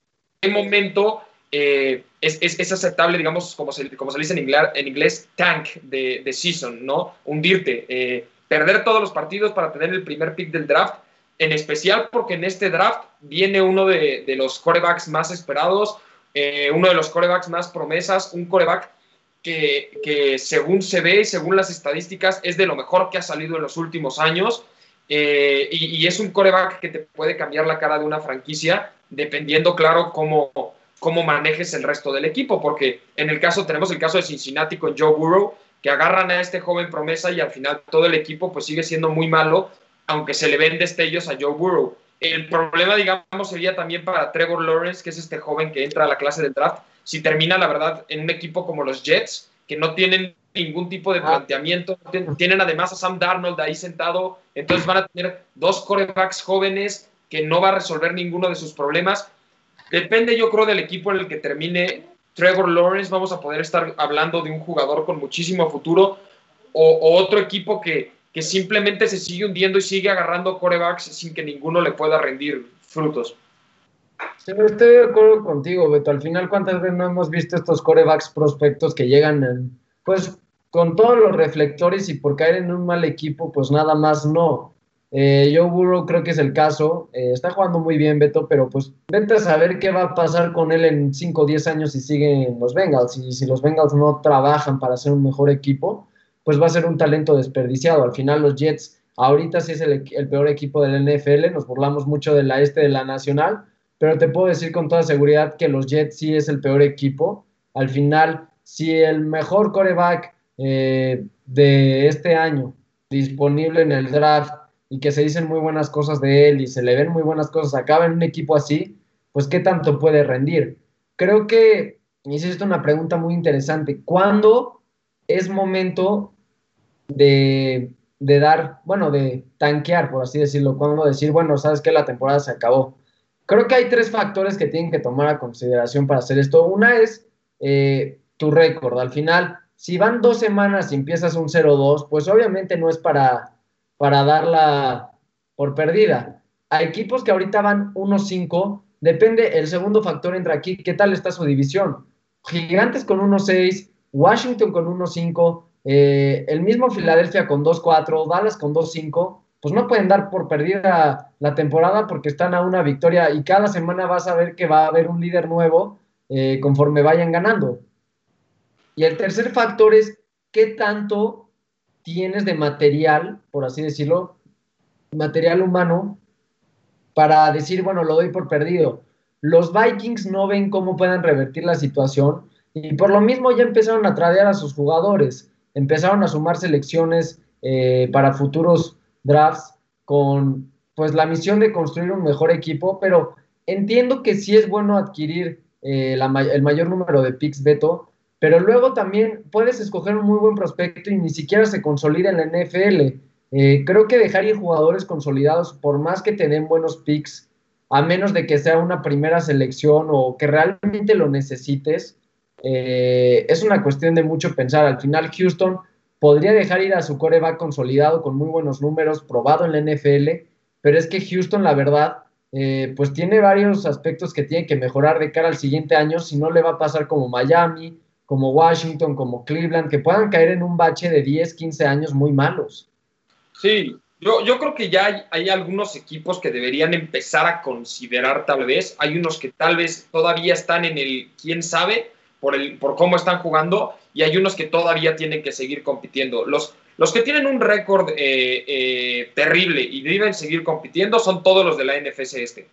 momento eh, es, es, aceptable, digamos, como se, como se dice en inglés, tank de, de season, ¿no? Hundirte, eh, perder todos los partidos para tener el primer pick del draft en especial porque en este draft viene uno de, los corebacks más esperados, eh, uno de los corebacks más promesas, un coreback que, según se ve, según las estadísticas, es de lo mejor que ha salido en los últimos años. Eh, y, es un coreback que te puede cambiar la cara de una franquicia dependiendo, claro, cómo, cómo manejes el resto del equipo, porque en el caso, tenemos el caso de Cincinnati con Joe Burrow, que agarran a este joven promesa y al final todo el equipo pues sigue siendo muy malo aunque se le ven destellos a Joe Burrow. El problema, digamos, sería también para Trevor Lawrence, que es este joven que entra a la clase del draft, si termina, la verdad, en un equipo como los Jets, que no tienen ningún tipo de ah. planteamiento, tienen además a Sam Darnold ahí sentado, entonces van a tener dos corebacks jóvenes que no va a resolver ninguno de sus problemas. Depende, yo creo, del equipo en el que termine Trevor Lawrence, vamos a poder estar hablando de un jugador con muchísimo futuro o otro equipo que simplemente se sigue hundiendo y sigue agarrando corebacks sin que ninguno le pueda rendir frutos. estoy de acuerdo contigo, Beto. Al final, ¿cuántas veces no hemos visto estos corebacks prospectos que llegan, pues, con todos los reflectores y por caer en un mal equipo, pues nada más no. Eh, Joe Burrow creo que es el caso. Eh, está jugando muy bien, Beto, pero pues vente a saber qué va a pasar con él en 5 o 10 años si siguen los Bengals. Y si los Bengals no trabajan para ser un mejor equipo, pues va a ser un talento desperdiciado. Al final los Jets, ahorita sí es el, el peor equipo del NFL, nos burlamos mucho de la este de la nacional, pero te puedo decir con toda seguridad que los Jets sí es el peor equipo. Al final, si el mejor coreback eh, de este año disponible en el draft y que se dicen muy buenas cosas de él y se le ven muy buenas cosas, acaba en un equipo así, pues qué tanto puede rendir. Creo que hiciste una pregunta muy interesante. ¿Cuándo es momento de, dar, bueno, de tanquear, por así decirlo? ¿Cuándo decir, bueno, sabes que la temporada se acabó? Creo que hay tres factores que tienen que tomar a consideración para hacer esto. Una es eh, tu récord. Al final, si van dos semanas y empiezas un 0-2, pues obviamente no es para para darla por perdida. A equipos que ahorita van 1-5, depende, el segundo factor entra aquí, ¿qué tal está su división? Gigantes con 1-6, Washington con 1-5, eh, el mismo Filadelfia con 2-4, Dallas con 2-5, pues no pueden dar por perdida la temporada porque están a una victoria y cada semana vas a ver que va a haber un líder nuevo eh, conforme vayan ganando. Y el tercer factor es qué tanto tienes de material, por así decirlo, material humano, para decir, bueno, lo doy por perdido. Los Vikings no ven cómo pueden revertir la situación y por lo mismo ya empezaron a tradear a sus jugadores, empezaron a sumar selecciones eh, para futuros drafts con pues la misión de construir un mejor equipo, pero entiendo que sí es bueno adquirir eh, el mayor número de picks, Beto, pero luego también puedes escoger un muy buen prospecto y ni siquiera se consolida en la NFL. Eh, creo que dejar ir jugadores consolidados, por más que te den buenos picks, a menos de que sea una primera selección o que realmente lo necesites, eh, es una cuestión de mucho pensar. Al final, Houston podría dejar ir a su coreback consolidado con muy buenos números, probado en la NFL, pero es que Houston, la verdad, eh, pues tiene varios aspectos que tiene que mejorar de cara al siguiente año, si no le va a pasar como Miami, como Washington, como Cleveland, que puedan caer en un bache de 10, 15 años muy malos. Sí, yo, yo creo que ya hay, algunos equipos que deberían empezar a considerar tal vez, hay unos que tal vez todavía están en el quién sabe por, el, por cómo están jugando y hay unos que todavía tienen que seguir compitiendo. Los, los que tienen un récord eh, eh, terrible y deben seguir compitiendo son todos los de la NFC este.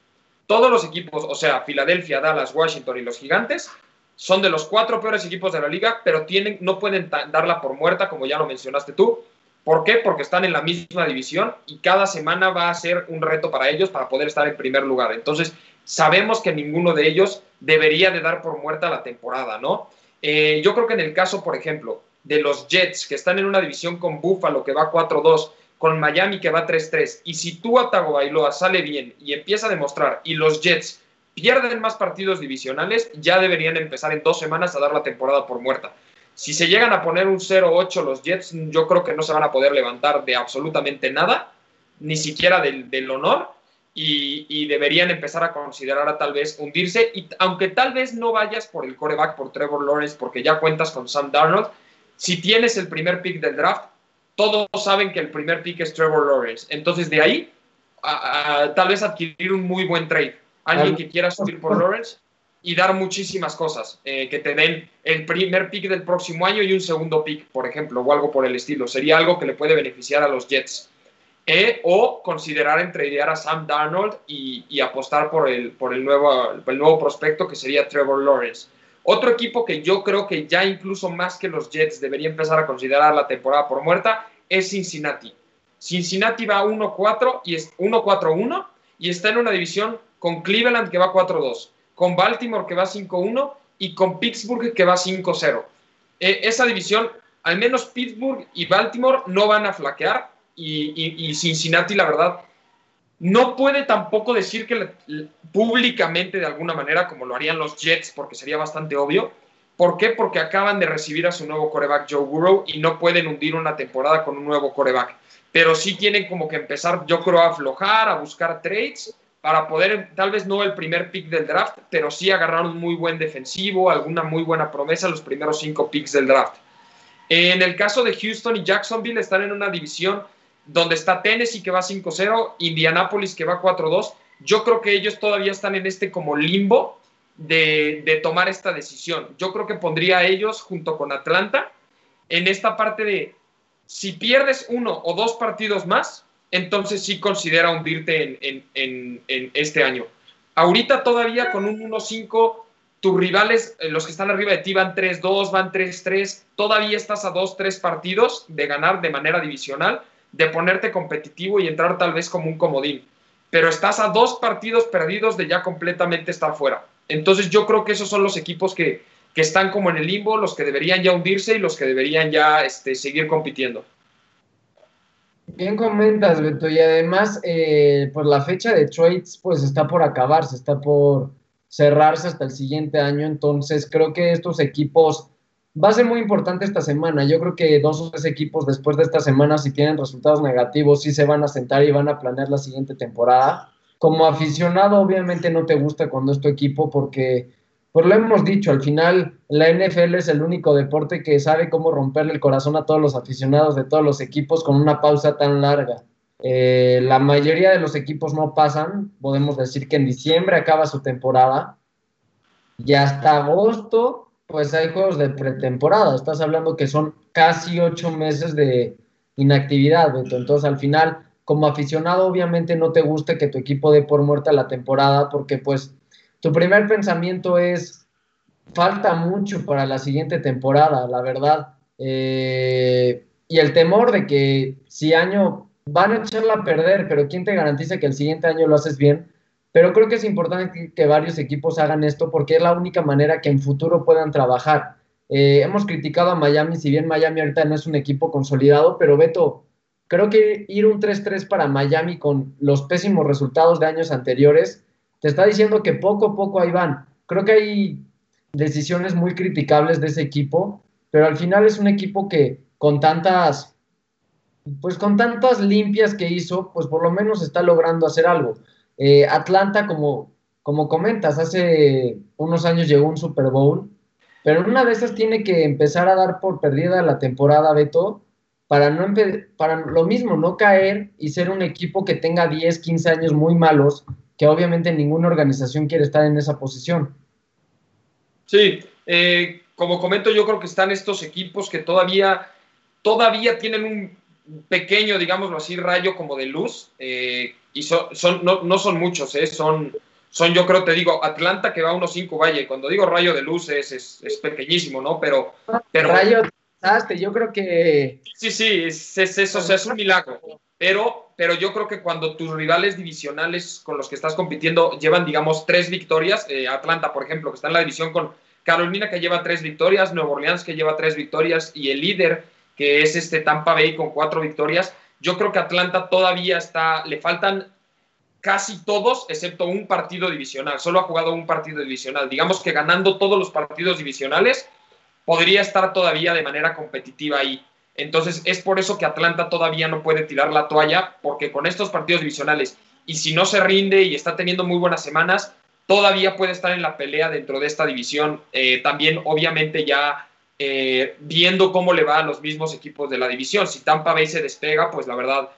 Todos los equipos, o sea, Filadelfia, Dallas, Washington y los Gigantes, son de los cuatro peores equipos de la liga, pero tienen, no pueden darla por muerta, como ya lo mencionaste tú. ¿Por qué? Porque están en la misma división y cada semana va a ser un reto para ellos para poder estar en primer lugar. Entonces, sabemos que ninguno de ellos debería de dar por muerta la temporada, ¿no? Eh, yo creo que en el caso, por ejemplo, de los Jets, que están en una división con Buffalo, que va 4-2, con Miami, que va 3-3, y si tú, Bailoa sale bien y empieza a demostrar, y los Jets pierden más partidos divisionales, ya deberían empezar en dos semanas a dar la temporada por muerta. Si se llegan a poner un 0-8 los Jets, yo creo que no se van a poder levantar de absolutamente nada, ni siquiera del, honor, y, deberían empezar a considerar a tal vez hundirse. Y aunque tal vez no vayas por el coreback, por Trevor Lawrence, porque ya cuentas con Sam Darnold, si tienes el primer pick del draft, todos saben que el primer pick es Trevor Lawrence. Entonces, de ahí, tal vez adquirir un muy buen trade alguien que quiera subir por Lawrence y dar muchísimas cosas, eh, que te den el primer pick del próximo año y un segundo pick, por ejemplo, o algo por el estilo. Sería algo que le puede beneficiar a los Jets. Eh, o considerar entregar a Sam Darnold y, apostar por, el, por el, nuevo, el nuevo prospecto que sería Trevor Lawrence. Otro equipo que yo creo que ya incluso más que los Jets debería empezar a considerar la temporada por muerta es Cincinnati. Cincinnati va 1-4 y es 1-4-1 y está en una división con Cleveland que va 4-2, con Baltimore que va 5-1 y con Pittsburgh que va 5-0. Eh, esa división, al menos Pittsburgh y Baltimore no van a flaquear y, Cincinnati, la verdad, no puede tampoco decir que públicamente de alguna manera, como lo harían los Jets, porque sería bastante obvio. ¿Por qué? Porque acaban de recibir a su nuevo coreback Joe Burrow y no pueden hundir una temporada con un nuevo coreback. Pero sí tienen como que empezar, yo creo, a aflojar, a buscar trades para poder, tal vez no el primer pick del draft, pero sí agarrar un muy buen defensivo, alguna muy buena promesa, los primeros cinco picks del draft. En el caso de Houston y Jacksonville están en una división donde está Tennessee que va 5-0, Indianapolis que va 4-2. Yo creo que ellos todavía están en este como limbo de, de, tomar esta decisión. Yo creo que pondría a ellos junto con Atlanta en esta parte de si pierdes uno o dos partidos más, entonces sí considera hundirte en, este año. Ahorita todavía con un 1-5, tus rivales, eh, los que están arriba de ti, van 3-2, van 3-3, todavía estás a 2-3 partidos de ganar de manera divisional, de ponerte competitivo y entrar tal vez como un comodín. Pero estás a dos partidos perdidos de ya completamente estar fuera. Entonces yo creo que esos son los equipos que, que están como en el limbo, los que deberían ya hundirse y los que deberían ya este, seguir compitiendo. Bien comentas, Beto, y además, eh, pues la fecha de trades pues está por acabarse, está por cerrarse hasta el siguiente año, entonces creo que estos equipos, va a ser muy importante esta semana, yo creo que dos o tres equipos después de esta semana, si tienen resultados negativos, sí se van a sentar y van a planear la siguiente temporada. Como aficionado, obviamente no te gusta cuando es tu equipo porque pues lo hemos dicho, al final la NFL es el único deporte que sabe cómo romperle el corazón a todos los aficionados de todos los equipos con una pausa tan larga. Eh, la mayoría de los equipos no pasan, podemos decir que en diciembre acaba su temporada y hasta agosto pues hay juegos de pretemporada, estás hablando que son casi ocho meses de inactividad, entonces al final como aficionado obviamente no te gusta que tu equipo dé por muerta la temporada porque pues tu primer pensamiento es, falta mucho para la siguiente temporada, la verdad. Eh, y el temor de que si año van a echarla a perder, pero ¿quién te garantiza que el siguiente año lo haces bien? Pero creo que es importante que, varios equipos hagan esto porque es la única manera que en futuro puedan trabajar. Eh, hemos criticado a Miami, si bien Miami ahorita no es un equipo consolidado, pero Beto, creo que ir un 3-3 para Miami con los pésimos resultados de años anteriores te está diciendo que poco a poco ahí van. Creo que hay decisiones muy criticables de ese equipo, pero al final es un equipo que con tantas, pues con tantas limpias que hizo, pues por lo menos está logrando hacer algo. Eh, Atlanta, como, como comentas, hace unos años llegó un Super Bowl, pero una de esas tiene que empezar a dar por perdida la temporada, Beto, para, no para lo mismo, no caer y ser un equipo que tenga 10, 15 años muy malos que obviamente ninguna organización quiere estar en esa posición. Sí, eh, como comento, yo creo que están estos equipos que todavía, todavía tienen un pequeño, digámoslo así, rayo como de luz, eh, y son, no, son muchos, eh, son, son, yo creo, te digo, Atlanta que va a unos 5, vaya, y cuando digo rayo de luz es, es, pequeñísimo, ¿no? Pero, pero... Rayo, yo creo que... Sí, sí, es, es eso, es un milagro, pero pero yo creo que cuando tus rivales divisionales con los que estás compitiendo llevan, digamos, tres victorias, eh, Atlanta, por ejemplo, que está en la división con Carolina, que lleva tres victorias, Nueva Orleans, que lleva tres victorias, y el líder, que es este Tampa Bay, con cuatro victorias, yo creo que Atlanta todavía está, le faltan casi todos, excepto un partido divisional, solo ha jugado un partido divisional. Digamos que ganando todos los partidos divisionales, podría estar todavía de manera competitiva ahí. Entonces es por eso que Atlanta todavía no puede tirar la toalla, porque con estos partidos divisionales, y si no se rinde y está teniendo muy buenas semanas, todavía puede estar en la pelea dentro de esta división. Eh, también, obviamente, ya eh, viendo cómo le va a los mismos equipos de la división. Si Tampa Bay se despega, pues la verdad,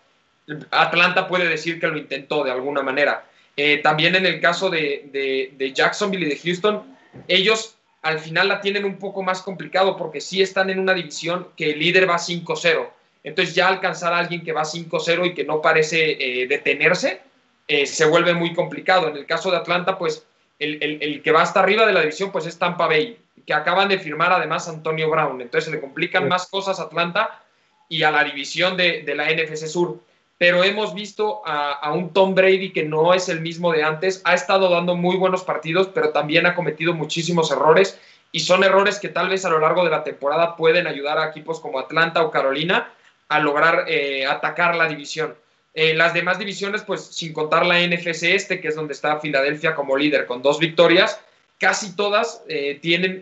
Atlanta puede decir que lo intentó de alguna manera. Eh, también en el caso de, de Jacksonville y de Houston, ellos al final la tienen un poco más complicado porque sí están en una división que el líder va 5-0. Entonces ya alcanzar a alguien que va 5-0 y que no parece eh, detenerse, eh, se vuelve muy complicado. En el caso de Atlanta, pues el, que va hasta arriba de la división, pues es Tampa Bay, que acaban de firmar además Antonio Brown. Entonces se le complican más cosas a Atlanta y a la división de, de la NFC Sur pero hemos visto a, un Tom Brady que no es el mismo de antes, ha estado dando muy buenos partidos, pero también ha cometido muchísimos errores y son errores que tal vez a lo largo de la temporada pueden ayudar a equipos como Atlanta o Carolina a lograr eh, atacar la división. Eh, las demás divisiones, pues sin contar la NFC este, que es donde está Filadelfia como líder con dos victorias, casi todas eh, tienen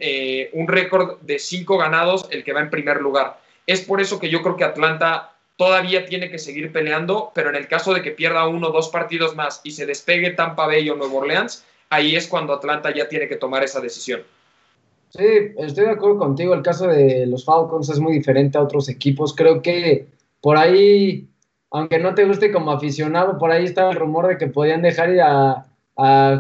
un récord de cinco ganados, el que va en primer lugar. Es por eso que yo creo que Atlanta todavía tiene que seguir peleando, pero en el caso de que pierda uno o dos partidos más y se despegue Tampa Bay o Nueva Orleans, ahí es cuando Atlanta ya tiene que tomar esa decisión. Sí, estoy de acuerdo contigo. El caso de los Falcons es muy diferente a otros equipos. Creo que por ahí aunque no te guste como aficionado, por ahí estaba el rumor de que podían dejar ir a,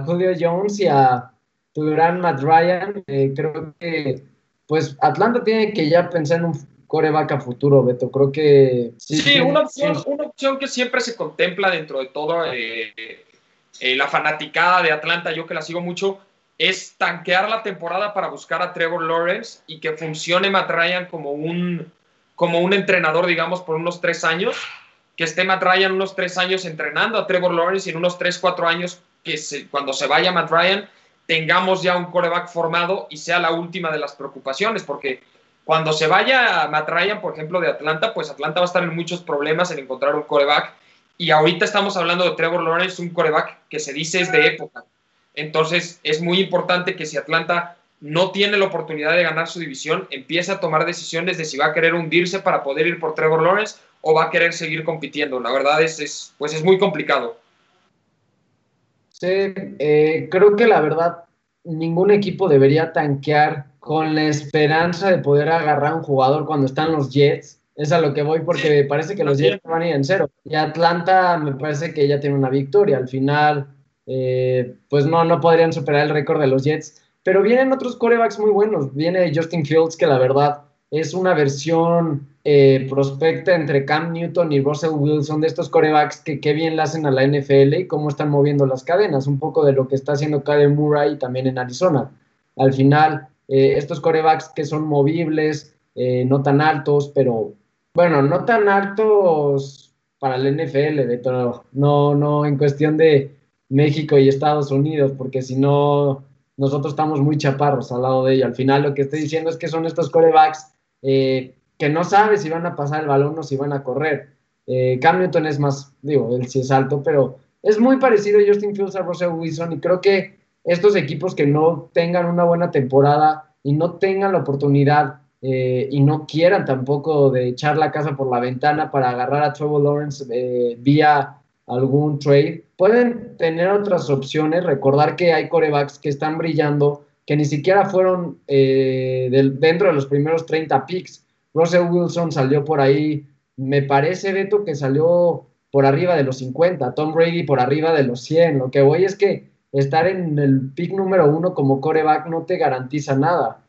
Julio Jones y a tu gran Matt Ryan. Eh, creo que, pues, Atlanta tiene que ya pensar en un coreback a futuro, Beto. Creo que. Sí, una, opción, una opción que siempre se contempla dentro de todo eh, eh, la fanaticada de Atlanta, yo que la sigo mucho, es tanquear la temporada para buscar a Trevor Lawrence y que funcione Matt Ryan como un, como un entrenador, digamos, por unos tres años, que esté Matt Ryan unos tres años entrenando a Trevor Lawrence y en unos tres, cuatro años, que cuando se vaya Matt Ryan, tengamos ya un coreback formado y sea la última de las preocupaciones, porque cuando se vaya Matt Ryan, por ejemplo, de Atlanta, pues Atlanta va a estar en muchos problemas en encontrar un coreback. Y ahorita estamos hablando de Trevor Lawrence, un coreback que se dice es de época. Entonces es muy importante que si Atlanta no tiene la oportunidad de ganar su división, empiece a tomar decisiones de si va a querer hundirse para poder ir por Trevor Lawrence o va a querer seguir compitiendo. La verdad es, es pues es muy complicado. Sí, eh, creo que la verdad ningún equipo debería tanquear con la esperanza de poder agarrar a un jugador cuando están los Jets. Es a lo que voy porque me parece que los Jets van a ir en cero. Y Atlanta me parece que ya tiene una victoria. Al final eh, pues no, no podrían superar el récord de los Jets. Pero vienen otros corebacks muy buenos. Viene Justin Fields, que la verdad es una versión eh, prospecta entre Cam Newton y Russell Wilson de estos corebacks que qué bien le hacen a la NFL y cómo están moviendo las cadenas. Un poco de lo que está haciendo Kyle Murray también en Arizona. Al final, eh, estos corebacks que son movibles, no tan altos, pero bueno, no tan altos para el NFL. No, no, en cuestión de México y Estados Unidos, porque si no, nosotros estamos muy chaparros al lado de ello. Al final lo que estoy diciendo es que son estos corebacks eh, que no sabes si van a pasar el balón o si van a correr. Eh, Cam Newton es más, digo, él sí es alto, pero es muy parecido a Justin Fields a Russell Wilson y creo que estos equipos que no tengan una buena temporada y no tengan la oportunidad eh, y no quieran tampoco de echar la casa por la ventana para agarrar a Trevor Lawrence eh, vía algún trade, pueden tener otras opciones, recordar que hay corebacks que están brillando, que ni siquiera fueron eh, dentro de los primeros 30 picks. Russell Wilson salió por ahí, me parece, Beto, que salió por arriba de los 50, Tom Brady por arriba de los 100. Lo que voy es que estar en el pick número uno como coreback no te garantiza nada.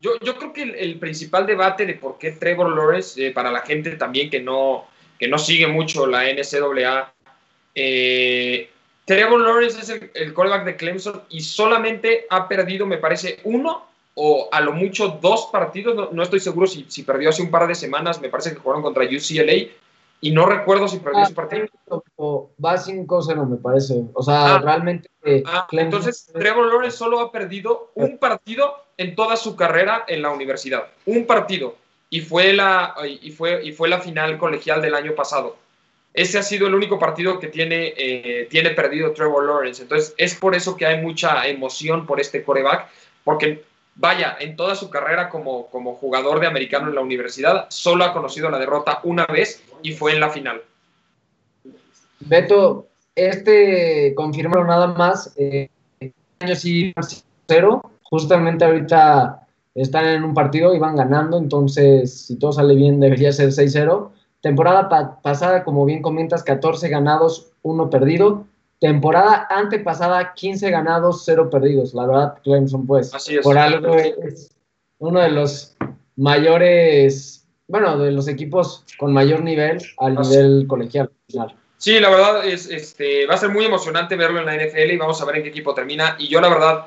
Yo, yo creo que el, principal debate de por qué Trevor Lawrence, eh, para la gente también que no, que no sigue mucho la NCAA, eh, Trevor Lawrence es el, el callback de Clemson y solamente ha perdido, me parece, uno o a lo mucho dos partidos. No, estoy seguro si, si, perdió hace un par de semanas. Me parece que jugaron contra UCLA y no recuerdo si perdió ese partido. Va 5-0, me parece. O sea, ah. realmente. Ah, entonces, Trevor Lawrence solo ha perdido un partido en toda su carrera en la universidad. Un partido y fue la, y fue, y fue la final colegial del año pasado. Ese ha sido el único partido que tiene, eh, tiene perdido Trevor Lawrence. Entonces, es por eso que hay mucha emoción por este coreback, porque vaya, en toda su carrera como, como jugador de americano en la universidad, solo ha conocido la derrota una vez y fue en la final. Beto, este confirmó nada más, eh, año sí, cero, justamente ahorita están en un partido y van ganando, entonces si todo sale bien debería ser 6-0. Temporada pasada, como bien comentas, 14 ganados, 1 perdido. Temporada antepasada, 15 ganados, 0 perdidos. La verdad, Clemson, pues, por algo es uno de los mayores, bueno, de los equipos con mayor nivel al nivel colegial. Sí, la verdad es, este, va a ser muy emocionante verlo en la NFL y vamos a ver en qué equipo termina. Y yo, la verdad,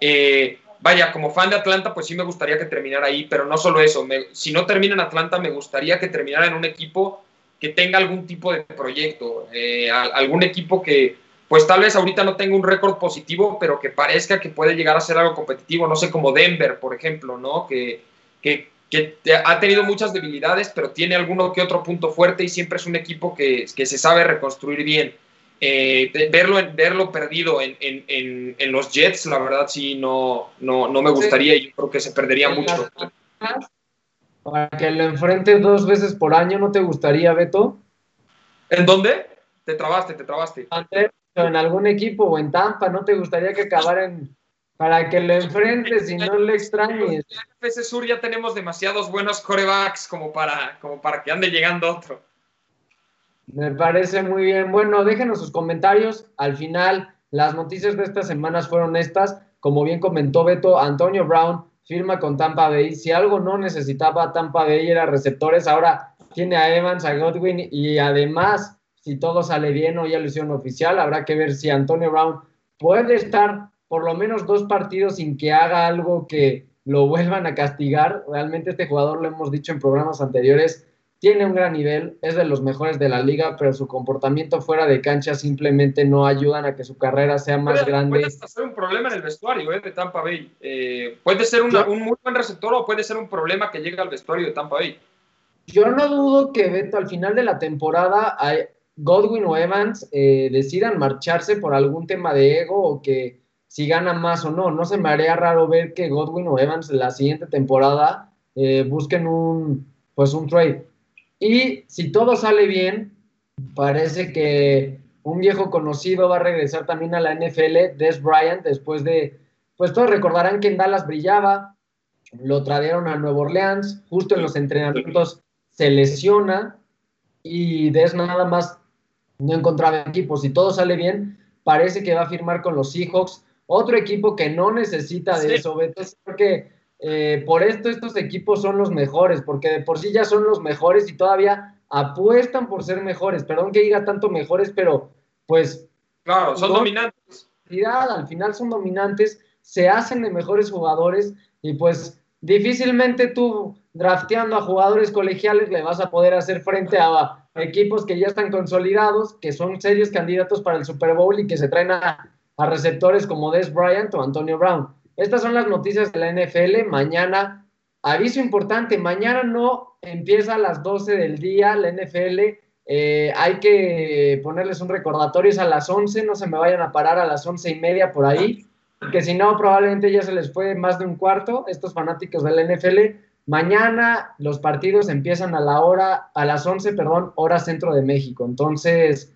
eh, vaya, como fan de Atlanta, pues sí me gustaría que terminara ahí, pero no solo eso, si no termina en Atlanta, me gustaría que terminara en un equipo que tenga algún tipo de proyecto, eh, algún equipo que, pues tal vez ahorita no tenga un récord positivo, pero que parezca que puede llegar a ser algo competitivo, no sé, como Denver, por ejemplo, ¿no? Que, que, que ha tenido muchas debilidades, pero tiene alguno que otro punto fuerte y siempre es un equipo que, que se sabe reconstruir bien. Eh, verlo, verlo perdido en, en, en, los Jets, la verdad sí no, no, no me gustaría y yo creo que se perdería mucho. Para que lo enfrente dos veces por año, ¿no te gustaría, Beto? ¿En dónde? Te trabaste, te trabaste. En algún equipo o en Tampa, ¿no te gustaría que acabara en para que lo enfrentes y no lo extrañes. En el FC Sur ya tenemos demasiados buenos corebacks como para, como para que ande llegando otro. Me parece muy bien. Bueno, déjenos sus comentarios. Al final, las noticias de estas semanas fueron estas. Como bien comentó Beto, Antonio Brown firma con Tampa Bay. Si algo no necesitaba Tampa Bay era receptores, ahora tiene a Evans, a Godwin y además, si todo sale bien lo hicieron oficial, habrá que ver si Antonio Brown puede estar por lo menos dos partidos sin que haga algo que lo vuelvan a castigar. Realmente este jugador, lo hemos dicho en programas anteriores, tiene un gran nivel, es de los mejores de la liga, pero su comportamiento fuera de cancha simplemente no ayudan a que su carrera sea más puede, grande. Puede ser un problema en el vestuario eh, de Tampa Bay. Eh, puede ser una, un muy buen receptor o puede ser un problema que llega al vestuario de Tampa Bay. Yo no dudo que Beto al final de la temporada Godwin o Evans eh, decidan marcharse por algún tema de ego o que si gana más o no. No se me haría raro ver que Godwin o Evans la siguiente temporada eh, busquen un, pues un trade. Y si todo sale bien, parece que un viejo conocido va a regresar también a la NFL, Des Bryant, después de, pues todos recordarán que en Dallas brillaba, lo trajeron a Nueva Orleans, justo en los entrenamientos se lesiona y Des nada más no encontraba equipo. Si todo sale bien, parece que va a firmar con los Seahawks otro equipo que no necesita de sí. eso, Beto, porque eh, por esto estos equipos son los mejores, porque de por sí ya son los mejores y todavía apuestan por ser mejores. Perdón que diga tanto mejores, pero pues... Claro, son no, dominantes. Al final son dominantes, se hacen de mejores jugadores y pues difícilmente tú drafteando a jugadores colegiales le vas a poder hacer frente a equipos que ya están consolidados, que son serios candidatos para el Super Bowl y que se traen a a receptores como Des Bryant o Antonio Brown. Estas son las noticias de la NFL. Mañana, aviso importante, mañana no empieza a las 12 del día la NFL. Eh, hay que ponerles un recordatorio, es a las 11, no se me vayan a parar a las 11 y media por ahí, que si no, probablemente ya se les fue más de un cuarto, estos fanáticos de la NFL. Mañana los partidos empiezan a la hora, a las 11, perdón, hora centro de México. Entonces,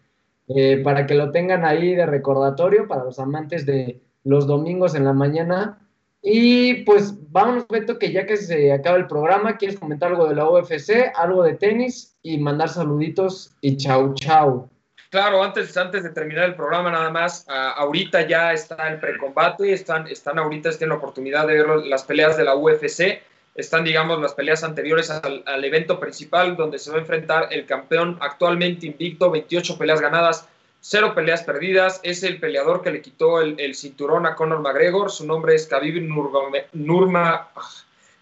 eh, para que lo tengan ahí de recordatorio para los amantes de los domingos en la mañana. Y pues vámonos, Beto, que ya que se acaba el programa, ¿quieres comentar algo de la UFC, algo de tenis y mandar saluditos y chau, chau? Claro, antes, antes de terminar el programa, nada más, ahorita ya está el precombate, están, están ahorita, tienen la oportunidad de ver las peleas de la UFC están, digamos, las peleas anteriores al, evento principal, donde se va a enfrentar el campeón actualmente invicto, 28 peleas ganadas, 0 peleas perdidas. Es el peleador que le quitó el, el cinturón a Conor McGregor. Su nombre es Khabib Nurgome, Nurma,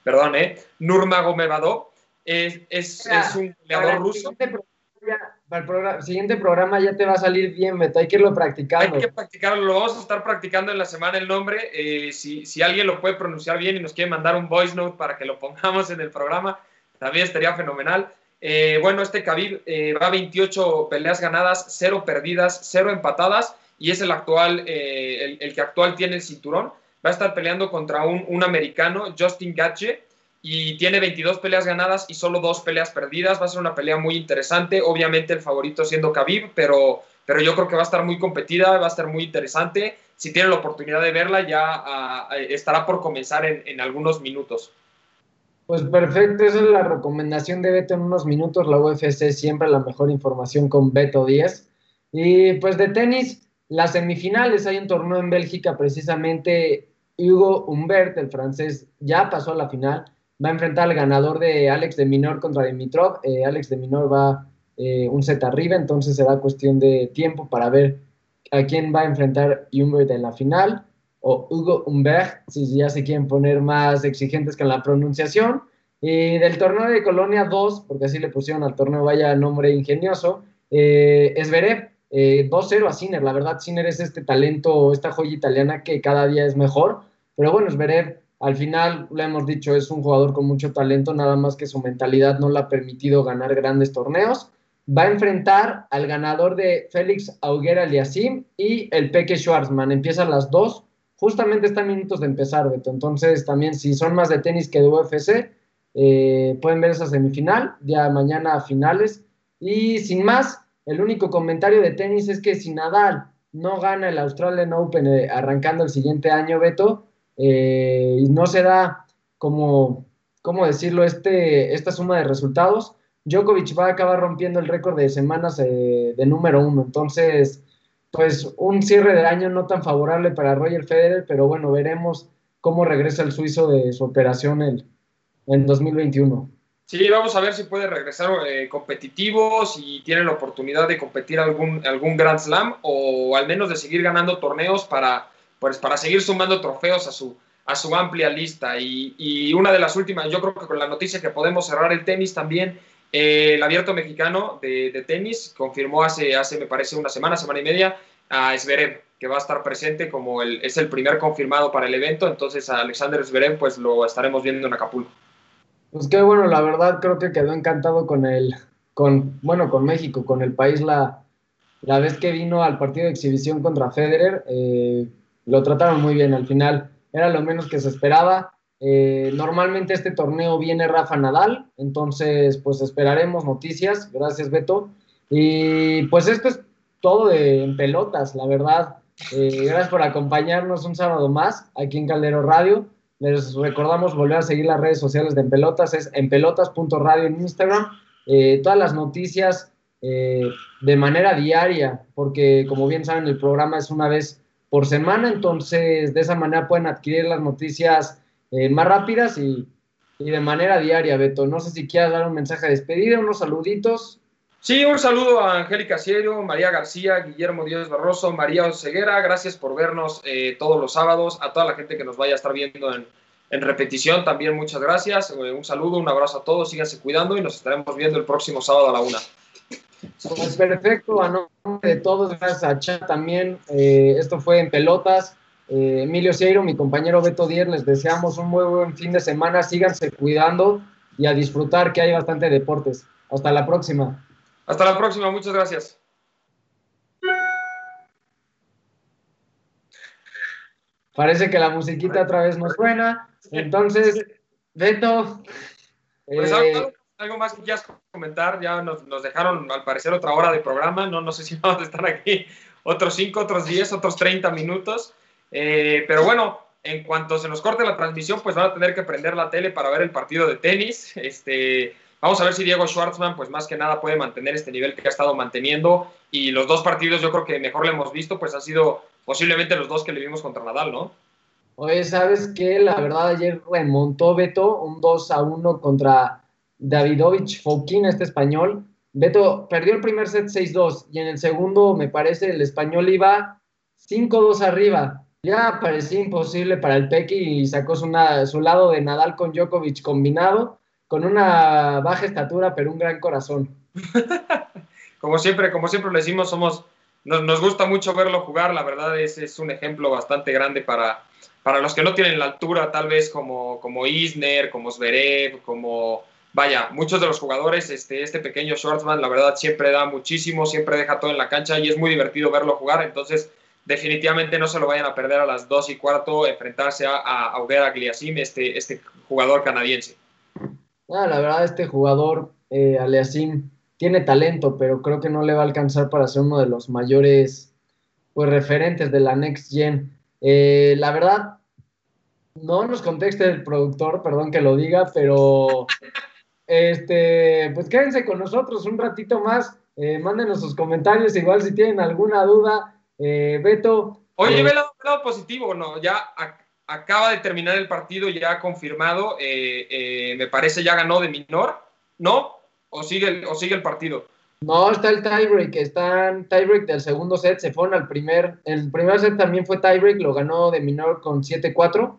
perdón, eh, Nurmagomedov. Es, es, es un peleador ruso para el programa, siguiente programa ya te va a salir bien, Beto. Hay que irlo practicando. Hay que practicarlo. Lo vamos a estar practicando en la semana el nombre. Eh, si, si, alguien lo puede pronunciar bien y nos quiere mandar un voice note para que lo pongamos en el programa, también estaría fenomenal. Eh, bueno, este Khabib eh, va a 28 peleas ganadas, 0 perdidas, 0 empatadas y es el actual, el, el, que actual tiene el cinturón. Va a estar peleando contra un, americano, Justin Gatche y tiene 22 peleas ganadas y solo dos peleas perdidas. Va a ser una pelea muy interesante. Obviamente el favorito siendo Khabib, pero, pero yo creo que va a estar muy competida, va a estar muy interesante. Si tienen la oportunidad de verla, ya uh, estará por comenzar en, en, algunos minutos. Pues perfecto, esa es la recomendación de Beto en unos minutos. La UFC siempre la mejor información con Beto 10. Y pues de tenis, las semifinales, hay un torneo en Bélgica precisamente. Hugo Humbert, el francés, ya pasó a la final va a enfrentar al ganador de Alex de Minor contra Dimitrov. Eh, Alex de Minor va eh, un set arriba, entonces será cuestión de tiempo para ver a quién va a enfrentar Humbert en la final, o Hugo Humbert, si ya se quieren poner más exigentes con la pronunciación. Y del torneo de Colonia 2, porque así le pusieron al torneo, vaya nombre ingenioso, eh, es Verev, 2-0 a Sinner. La verdad, Sinner es este talento, esta joya italiana que cada día es mejor. Pero bueno, Zverev al final, lo hemos dicho, es un jugador con mucho talento, nada más que su mentalidad no le ha permitido ganar grandes torneos. Va a enfrentar al ganador de Félix Auguera Aliasim y el Peque Schwarzman. Empiezan las dos, justamente están minutos de empezar, Beto. Entonces, también si son más de tenis que de UFC, eh, pueden ver esa semifinal, ya mañana a finales. Y sin más, el único comentario de tenis es que si Nadal no gana el Australian Open eh, arrancando el siguiente año, Beto, eh, y no se da como, ¿cómo decirlo?, este, esta suma de resultados, Djokovic va a acabar rompiendo el récord de semanas eh, de número uno. Entonces, pues un cierre de año no tan favorable para Roger Federer, pero bueno, veremos cómo regresa el suizo de su operación en, en 2021. Sí, vamos a ver si puede regresar eh, competitivo, si tiene la oportunidad de competir algún, algún Grand Slam o al menos de seguir ganando torneos para, pues, para seguir sumando trofeos a su, a su amplia lista. Y, y una de las últimas, yo creo que con la noticia que podemos cerrar el tenis también, eh, el abierto mexicano de, de, tenis confirmó hace, hace, me parece, una semana, semana y media a Zverev, que va a estar presente como el, es el primer confirmado para el evento. Entonces a Alexander Zverev pues lo estaremos viendo en Acapulco. Pues qué bueno, la verdad creo que quedó encantado con el, con, bueno, con México, con el país la, la vez que vino al partido de exhibición contra Federer, eh, lo trataron muy bien al final, era lo menos que se esperaba. Eh, normalmente este torneo viene Rafa Nadal, entonces pues esperaremos noticias, gracias Beto. Y pues esto es todo de, en pelotas, la verdad. Eh, gracias por acompañarnos un sábado más aquí en Caldero Radio. Les recordamos volver a seguir las redes sociales de En Pelotas, es enpelotas.radio en Instagram. Eh, todas las noticias de manera diaria, porque como bien saben, el programa es una vez por semana, entonces de esa manera pueden adquirir las noticias eh, más rápidas y, y, de manera diaria, Beto. No sé si quieras dar un mensaje de despedida, unos saluditos. Sí, un saludo a Angélica Cielo, María García, Guillermo Díaz Barroso, María Oseguera. Gracias por vernos eh, todos los sábados. A toda la gente que nos vaya a estar viendo en, en repetición, también muchas gracias. Eh, un saludo, un abrazo a todos. Síganse cuidando y nos estaremos viendo el próximo sábado a la una. Pues perfecto, a nombre de todos, gracias a Chat también. Eh, esto fue en Pelotas. Eh, Emilio Cieiro, mi compañero Beto Dier, les deseamos un muy buen fin de semana. Síganse cuidando y a disfrutar que hay bastante deportes. Hasta la próxima. Hasta la próxima, muchas gracias. Parece que la musiquita otra vez nos suena. Entonces, Beto. Pues eh, algo, algo, más que quieras comentar. Ya nos, nos, dejaron, al parecer, otra hora de programa. No, no sé si vamos a estar aquí otros 5, otros 10, otros 30 minutos. Eh, pero bueno, en cuanto se nos corte la transmisión, pues van a tener que prender la tele para ver el partido de tenis. Este, Vamos a ver si Diego Schwartzman, pues más que nada, puede mantener este nivel que ha estado manteniendo. Y los dos partidos, yo creo que mejor le hemos visto, pues ha sido posiblemente los dos que le vimos contra Nadal, ¿no? Oye, ¿sabes qué? La verdad, ayer remontó Beto un 2 a 1 contra Davidovich Fouquín, este español. Beto perdió el primer set 6-2 y en el segundo, me parece, el español iba 5-2 arriba. Ya parecía imposible para el Pequi y sacó su, lado de Nadal con Djokovic combinado con una baja estatura, pero un gran corazón. como siempre, como siempre le decimos, somos, nos, nos, gusta mucho verlo jugar, la verdad es, es un ejemplo bastante grande para, para los que no tienen la altura, tal vez como, como Isner, como Zverev, como, vaya, muchos de los jugadores, este, este pequeño Schwartzman, la verdad siempre da muchísimo, siempre deja todo en la cancha y es muy divertido verlo jugar, entonces definitivamente no se lo vayan a perder a las 2 y cuarto enfrentarse a, a Auger Agliasim, este, este jugador canadiense. Ah, la verdad, este jugador, eh, tiene talento, pero creo que no le va a alcanzar para ser uno de los mayores pues, referentes de la Next Gen. Eh, la verdad, no nos conteste el productor, perdón que lo diga, pero este, pues quédense con nosotros un ratito más. Eh, mándenos sus comentarios, igual si tienen alguna duda. Eh, Beto. Oye, ve el lado positivo, ¿no? Ya acaba de terminar el partido ya confirmado, eh, eh, me parece ya ganó de Minor, ¿no? ¿O sigue el, o sigue el partido? No, está el tiebreak, está en tiebreak del segundo set, se fueron al primer, el primer set también fue tiebreak, lo ganó de Minor con 7-4,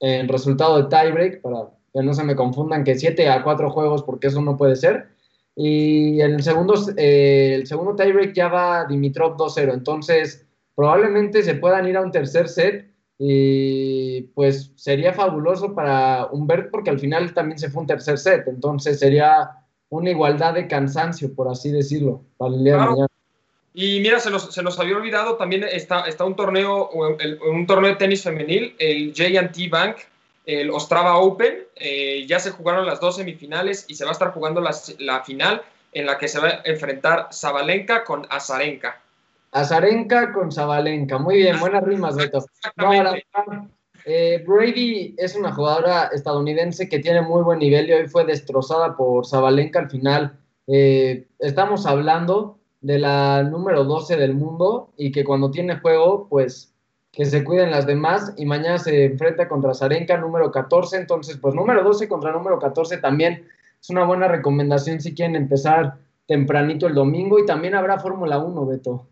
el resultado de tiebreak, para que no se me confundan que 7 a 4 juegos, porque eso no puede ser. Y el segundo, eh, el segundo tiebreak ya va Dimitrov 2-0, entonces probablemente se puedan ir a un tercer set y pues sería fabuloso para Humbert porque al final también se fue un tercer set, entonces sería una igualdad de cansancio, por así decirlo, para el día claro. de mañana. Y mira, se nos, se nos, había olvidado, también está, está un torneo, el, un torneo de tenis femenil, el JT Bank, el Ostrava Open, eh, ya se jugaron las dos semifinales y se va a estar jugando la, la final en la que se va a enfrentar Zabalenka con Azarenka. Azarenka con Zabalenka. Muy bien, buenas rimas, Beto. No, eh, Brady es una jugadora estadounidense que tiene muy buen nivel y hoy fue destrozada por Zabalenka al final. Eh, estamos hablando de la número 12 del mundo y que cuando tiene juego, pues que se cuiden las demás y mañana se enfrenta contra Zarenka, número 14, entonces pues número 12 contra número 14 también es una buena recomendación si quieren empezar tempranito el domingo y también habrá Fórmula 1, Beto.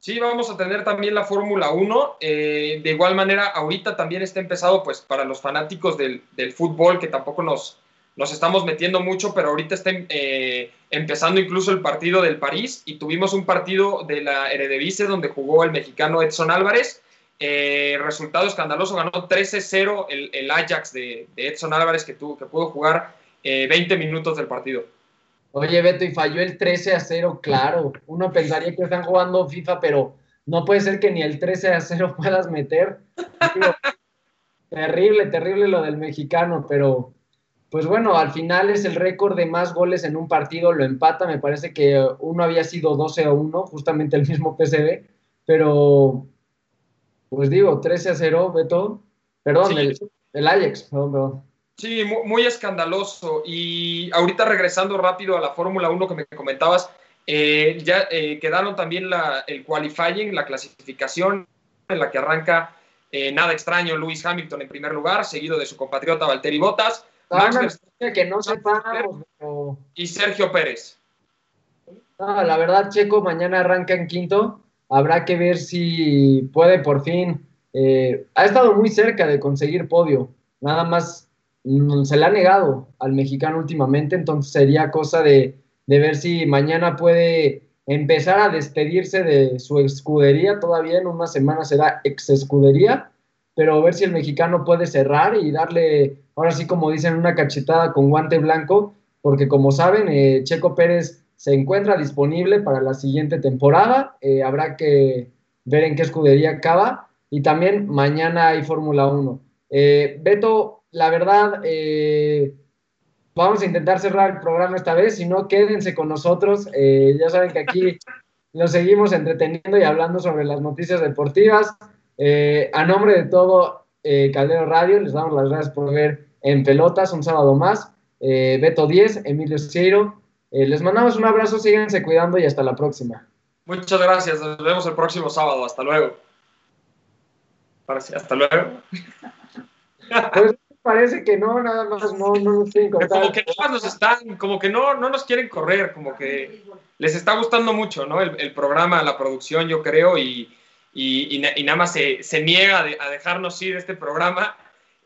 Sí, vamos a tener también la Fórmula 1. Eh, de igual manera, ahorita también está empezado, pues, para los fanáticos del, del fútbol, que tampoco nos, nos estamos metiendo mucho, pero ahorita está eh, empezando incluso el partido del París y tuvimos un partido de la Eredivisie donde jugó el mexicano Edson Álvarez. Eh, resultado escandaloso, ganó 13-0 el, el, Ajax de, Edson Álvarez que, tuvo, que pudo jugar 20 eh, minutos del partido. Oye, Beto, y falló el 13 a 0, claro. Uno pensaría que están jugando FIFA, pero no puede ser que ni el 13 a 0 puedas meter. terrible, terrible lo del mexicano, pero pues bueno, al final es el récord de más goles en un partido, lo empata, me parece que uno había sido 12 a 1, justamente el mismo PCB, pero pues digo, 13 a 0, Beto, perdón, el, el, Ajax, perdón, perdón. Sí, muy, escandaloso. Y ahorita regresando rápido a la Fórmula 1 que me comentabas, eh, ya eh, quedaron también la, el qualifying, la clasificación en la que arranca eh, nada extraño Lewis Hamilton en primer lugar, seguido de su compatriota Valtteri Bottas. Max que no Y Sergio Pérez. la verdad, Checo mañana arranca en quinto. Habrá que ver si puede por fin. ha estado muy cerca de conseguir podio. Nada más Mm, se le ha negado al mexicano últimamente, entonces sería cosa de, ver si mañana puede empezar a despedirse de su escudería, todavía en una semana será ex escudería, pero ver si el mexicano puede cerrar y darle, ahora sí como dicen, una cachetada con guante blanco, porque como saben, eh, Checo Pérez se encuentra disponible para la siguiente temporada, eh, habrá que ver en qué escudería acaba, y también mañana hay Fórmula 1. Eh, Beto, la verdad, eh, vamos a intentar cerrar el programa esta vez, si no, quédense con nosotros. Ya saben que aquí nos seguimos entreteniendo y hablando sobre las noticias deportivas. A nombre de todo Caldero Radio, les damos las gracias por ver en pelotas un sábado más. Beto 10, Emilio Ciro. Les mandamos un abrazo, síganse cuidando y hasta la próxima. Muchas gracias, nos vemos el próximo sábado. Hasta luego. Hasta luego. Pues, parece que no, nada más no, no nos quieren. Como que nada nos están, como que no, no nos quieren correr, como que les está gustando mucho, ¿no? El, programa, la producción, yo creo, y, y, y, nada más se, se niega a dejarnos ir este programa.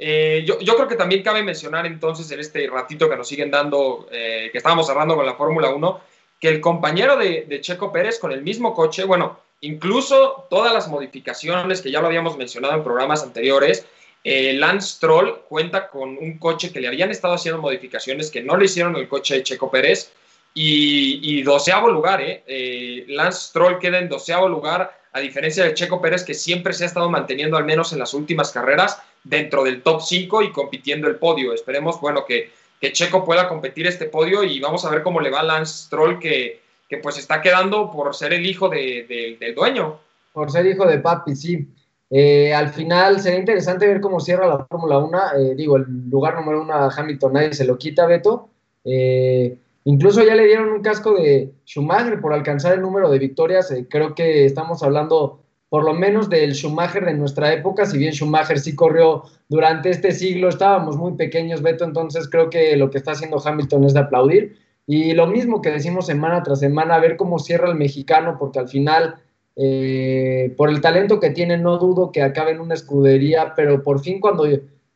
Eh, yo, creo que también cabe mencionar entonces en este ratito que nos siguen dando, eh, que estábamos cerrando con la Fórmula 1, que el compañero de, Checo Pérez con el mismo coche, bueno, incluso todas las modificaciones que ya lo habíamos mencionado en programas anteriores, eh, Lance Troll cuenta con un coche que le habían estado haciendo modificaciones que no le hicieron el coche de Checo Pérez y, doceavo lugar. ¿eh? Lance Troll queda en doceavo lugar, a diferencia de Checo Pérez que siempre se ha estado manteniendo al menos en las últimas carreras dentro del top 5 y compitiendo el podio. Esperemos, bueno, que, que, Checo pueda competir este podio y vamos a ver cómo le va a Lance Troll que, que pues está quedando por ser el hijo de, del dueño. Por ser hijo de papi, sí. Eh, al final sería interesante ver cómo cierra la Fórmula 1. Eh, digo, el lugar número uno a Hamilton nadie se lo quita, Beto. Eh, incluso ya le dieron un casco de Schumacher por alcanzar el número de victorias. creo que estamos hablando por lo menos del Schumacher de nuestra época. Si bien Schumacher sí corrió durante este siglo, estábamos muy pequeños, Beto. Entonces creo que lo que está haciendo Hamilton es de aplaudir. Y lo mismo que decimos semana tras semana, ver cómo cierra el mexicano, porque al final eh, por el talento que tiene, no dudo que acabe en una escudería, pero por fin cuando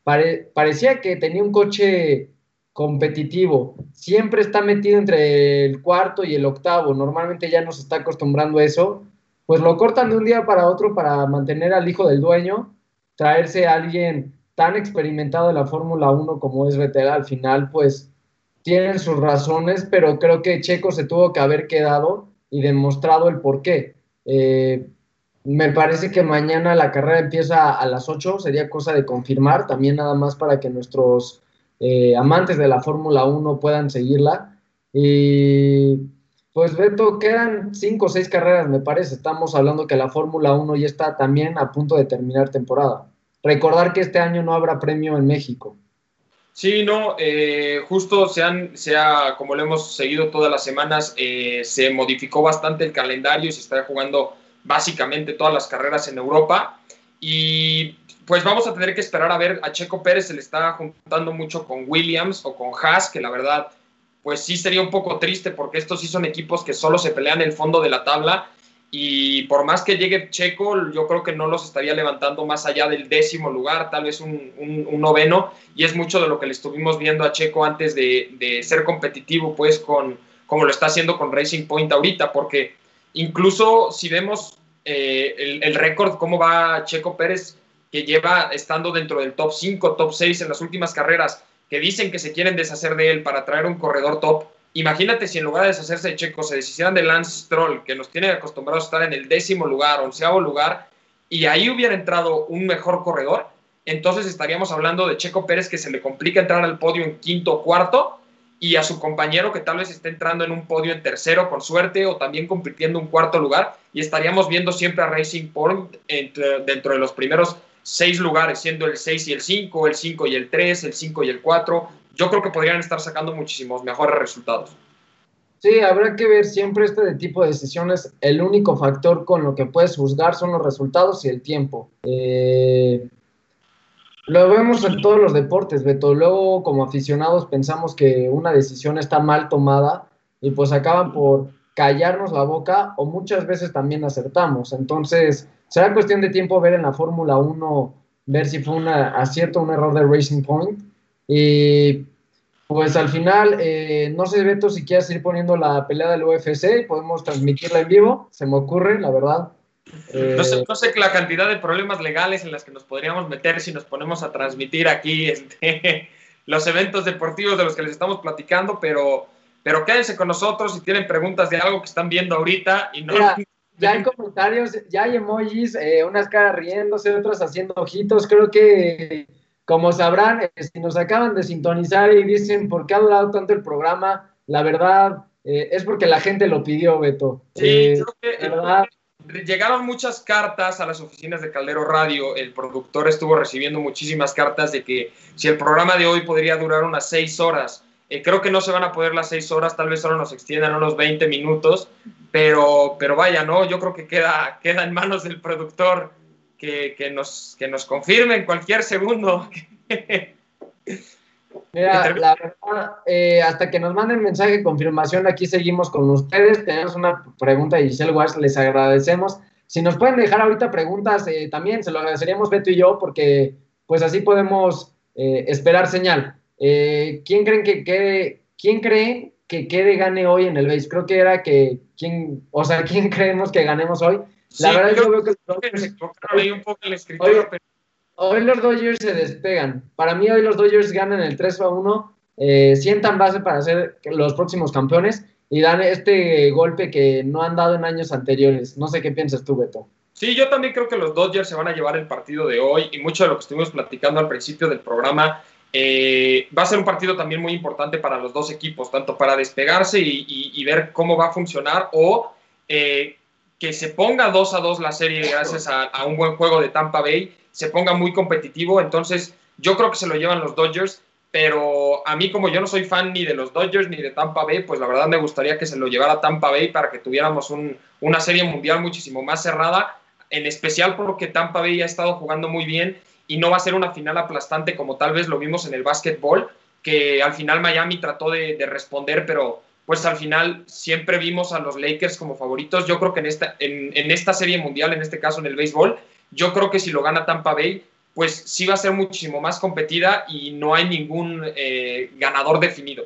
parecía que tenía un coche competitivo, siempre está metido entre el cuarto y el octavo, normalmente ya no se está acostumbrando a eso, pues lo cortan de un día para otro para mantener al hijo del dueño, traerse a alguien tan experimentado en la Fórmula 1 como es Vettel al final, pues tienen sus razones, pero creo que Checo se tuvo que haber quedado y demostrado el por qué. Eh, me parece que mañana la carrera empieza a las 8, sería cosa de confirmar, también nada más para que nuestros eh, amantes de la Fórmula 1 puedan seguirla. Y pues Beto, quedan 5 o 6 carreras, me parece. Estamos hablando que la Fórmula 1 ya está también a punto de terminar temporada. recordar que este año no habrá premio en México. Sí, no, eh, justo se han, se ha, como lo hemos seguido todas las semanas, eh, se modificó bastante el calendario y se está jugando básicamente todas las carreras en Europa. Y pues vamos a tener que esperar a ver, a Checo Pérez se le está juntando mucho con Williams o con Haas, que la verdad, pues sí sería un poco triste porque estos sí son equipos que solo se pelean el fondo de la tabla y por más que llegue Checo, yo creo que no los estaría levantando más allá del décimo lugar, tal vez un, noveno, y es mucho de lo que le estuvimos viendo a Checo antes de, ser competitivo, pues, con, como lo está haciendo con Racing Point ahorita, porque incluso si vemos eh, el, el récord, cómo va Checo Pérez, que lleva estando dentro del top 5, top 6 en las últimas carreras, que dicen que se quieren deshacer de él para traer un corredor top, Imagínate si en lugar de deshacerse de Checo se deshicieran de Lance Stroll, que nos tiene acostumbrados a estar en el décimo lugar, onceavo lugar, y ahí hubiera entrado un mejor corredor, entonces estaríamos hablando de Checo Pérez que se le complica entrar al podio en quinto o cuarto, y a su compañero que tal vez esté entrando en un podio en tercero con suerte o también compitiendo un cuarto lugar, y estaríamos viendo siempre a Racing Point dentro de los primeros seis lugares, siendo el 6 y el 5, el 5 y el 3, el 5 y el 4, yo creo que podrían estar sacando muchísimos mejores resultados. Sí, habrá que ver siempre este tipo de decisiones. El único factor con lo que puedes juzgar son los resultados y el tiempo. Eh, lo vemos en todos los deportes, Beto. Luego, como aficionados, pensamos que una decisión está mal tomada y pues acaban por callarnos la boca o muchas veces también acertamos. Entonces, será cuestión de tiempo ver en la Fórmula 1, ver si fue un acierto o un error de Racing Point y pues al final, eh, no sé, Beto, si quieres ir poniendo la pelea del UFC, podemos transmitirla en vivo, se me ocurre, la verdad. no, sé, no, sé, la cantidad de problemas legales en las que nos podríamos meter si nos ponemos a transmitir aquí este, los eventos deportivos de los que les estamos platicando, pero, pero quédense con nosotros si tienen preguntas de algo que están viendo ahorita y no... ya hay comentarios, ya hay emojis, eh, unas caras riéndose, otras haciendo ojitos, creo que como sabrán, eh, si nos acaban de sintonizar y dicen por qué ha durado tanto el programa, la verdad eh, es porque la gente lo pidió, Beto. Sí, creo que llegaron muchas cartas a las oficinas de Caldero Radio. El productor estuvo recibiendo muchísimas cartas de que si el programa de hoy podría durar unas seis horas. Creo que no se van a poder las seis horas, tal vez solo nos extiendan unos 20 minutos, pero, pero vaya, ¿no? Yo creo que queda, queda en manos del productor que, nos, que nos confirme en cualquier segundo. Mira, la verdad, eh, hasta que nos manden mensaje de confirmación, aquí seguimos con ustedes. Tenemos una pregunta de Giselle Wars, les agradecemos. Si nos pueden dejar ahorita preguntas, eh, también se lo agradeceríamos Beto y yo, porque pues así podemos eh, esperar señal. ¿Quién creen que quede, quién cree que quede gane hoy en el base? Creo que era que, ¿quién, o sea, ¿quién creemos que ganemos hoy? La verdad yo veo que hoy, los Dodgers se despegan. Para mí hoy los Dodgers ganan el 3 a 1, eh, sientan base para ser los próximos campeones y dan este golpe que no han dado en años anteriores. No sé qué piensas tú, Beto. Sí, yo también creo que los Dodgers se van a llevar el partido de hoy y mucho de lo que estuvimos platicando al principio del programa eh, va a ser un partido también muy importante para los dos equipos, tanto para despegarse y, ver cómo va a funcionar o eh, que se ponga 2 a 2 la serie gracias a, un buen juego de Tampa Bay, se ponga muy competitivo. Entonces, yo creo que se lo llevan los Dodgers, pero a mí, como yo no soy fan ni de los Dodgers ni de Tampa Bay, pues la verdad me gustaría que se lo llevara Tampa Bay para que tuviéramos una serie mundial muchísimo más cerrada, en especial porque Tampa Bay ha estado jugando muy bien y no va a ser una final aplastante como tal vez lo vimos en el básquetbol, que al final Miami trató de responder, pero pues al final siempre vimos a los Lakers como favoritos. Yo creo que en esta, en, esta serie mundial, en este caso en el béisbol, yo creo que si lo gana Tampa Bay, pues sí va a ser muchísimo más competida y no hay ningún eh, ganador definido.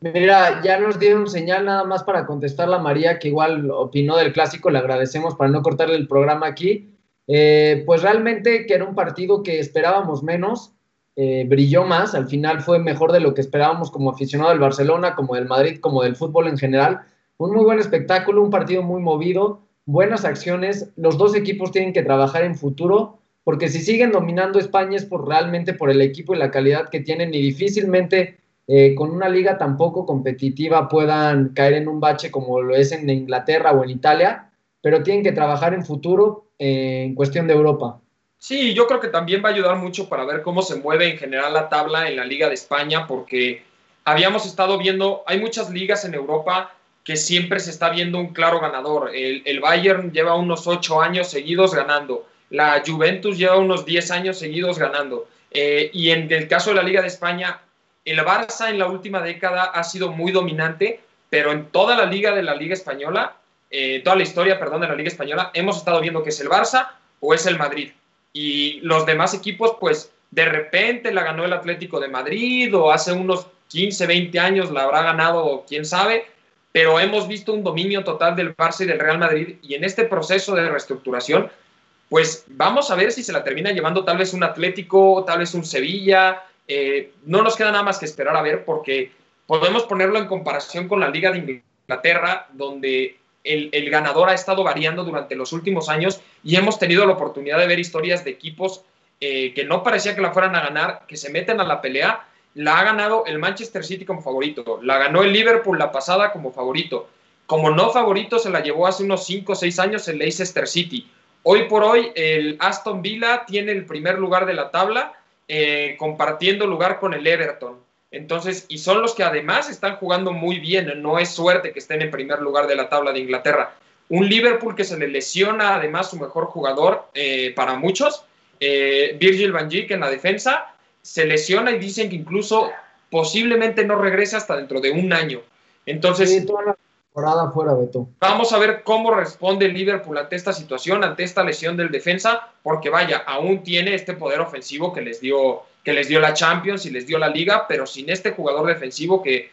Mira, ya nos dieron señal nada más para contestar la María, que igual opinó del clásico, le agradecemos para no cortarle el programa aquí. Eh, pues realmente que era un partido que esperábamos menos, eh, brilló más, al final fue mejor de lo que esperábamos como aficionado del Barcelona, como del Madrid, como del fútbol en general. Un muy buen espectáculo, un partido muy movido, buenas acciones. Los dos equipos tienen que trabajar en futuro, porque si siguen dominando España es por realmente por el equipo y la calidad que tienen y difícilmente eh, con una liga tan poco competitiva puedan caer en un bache como lo es en Inglaterra o en Italia, pero tienen que trabajar en futuro en cuestión de Europa. Sí, yo creo que también va a ayudar mucho para ver cómo se mueve en general la tabla en la Liga de España, porque habíamos estado viendo, hay muchas ligas en Europa que siempre se está viendo un claro ganador. El, Bayern lleva unos ocho años seguidos ganando, la Juventus lleva unos diez años seguidos ganando. Eh, y en el caso de la Liga de España, el Barça en la última década ha sido muy dominante, pero en toda la liga de la Liga Española, eh, toda la historia, perdón, de la Liga Española, hemos estado viendo que es el Barça o es el Madrid. Y los demás equipos, pues de repente la ganó el Atlético de Madrid o hace unos 15, 20 años la habrá ganado, quién sabe, pero hemos visto un dominio total del Barça y del Real Madrid y en este proceso de reestructuración, pues vamos a ver si se la termina llevando tal vez un Atlético, tal vez un Sevilla, eh, no nos queda nada más que esperar a ver porque podemos ponerlo en comparación con la Liga de Inglaterra, donde el, ganador ha estado variando durante los últimos años y hemos tenido la oportunidad de ver historias de equipos eh, que no parecía que la fueran a ganar, que se meten a la pelea. La ha ganado el Manchester City como favorito, la ganó el Liverpool la pasada como favorito. Como no favorito se la llevó hace unos 5 o 6 años el Leicester City. Hoy por hoy el Aston Villa tiene el primer lugar de la tabla, eh, compartiendo lugar con el Everton. Entonces, y son los que además están jugando muy bien, no es suerte que estén en primer lugar de la tabla de Inglaterra. Un Liverpool que se le lesiona además su mejor jugador eh, para muchos, eh, Virgil van Dijk en la defensa, se lesiona y dicen que incluso posiblemente no regrese hasta dentro de un año. Entonces, fuera, Beto. Vamos a ver cómo responde Liverpool ante esta situación, ante esta lesión del defensa, porque vaya, aún tiene este poder ofensivo que les dio que les dio la Champions y les dio la liga, pero sin este jugador defensivo que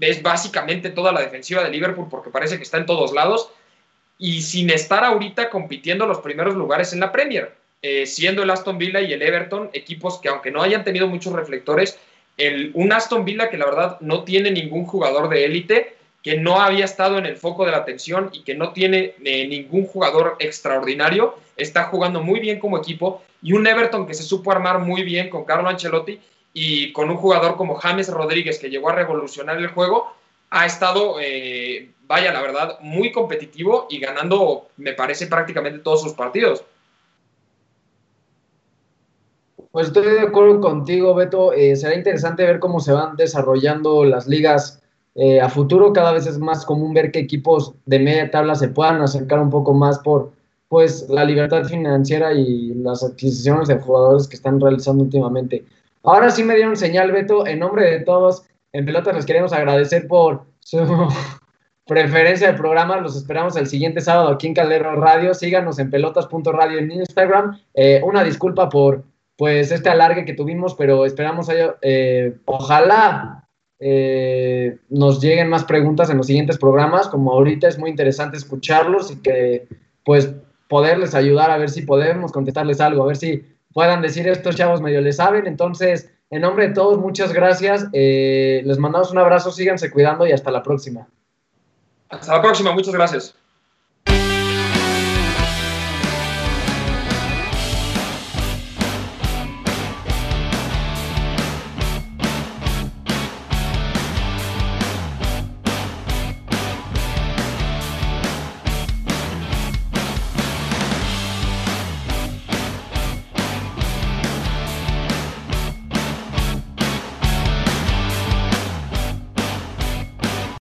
es básicamente toda la defensiva de Liverpool porque parece que está en todos lados y sin estar ahorita compitiendo los primeros lugares en la Premier, eh, siendo el Aston Villa y el Everton equipos que aunque no hayan tenido muchos reflectores, el, un Aston Villa que la verdad no tiene ningún jugador de élite, que no había estado en el foco de la atención y que no tiene eh, ningún jugador extraordinario, está jugando muy bien como equipo y un Everton que se supo armar muy bien con Carlo Ancelotti y con un jugador como James Rodríguez que llegó a revolucionar el juego, ha estado, eh, vaya, la verdad, muy competitivo y ganando, me parece, prácticamente todos sus partidos. Pues estoy de acuerdo contigo, Beto. Eh, será interesante ver cómo se van desarrollando las ligas eh, a futuro. Cada vez es más común ver que equipos de media tabla se puedan acercar un poco más por pues la libertad financiera y las adquisiciones de jugadores que están realizando últimamente. Ahora sí me dieron señal, Beto, en nombre de todos, en Pelotas les queremos agradecer por su preferencia del programa. Los esperamos el siguiente sábado aquí en Caldero Radio. Síganos en pelotas.radio en Instagram. Eh, una disculpa por pues este alargue que tuvimos, pero esperamos, eh, ojalá eh, nos lleguen más preguntas en los siguientes programas. Como ahorita es muy interesante escucharlos y que pues poderles ayudar a ver si podemos contestarles algo, a ver si puedan decir estos chavos medio les saben. Entonces, en nombre de todos, muchas gracias. Eh, les mandamos un abrazo, síganse cuidando y hasta la próxima. Hasta la próxima, muchas gracias.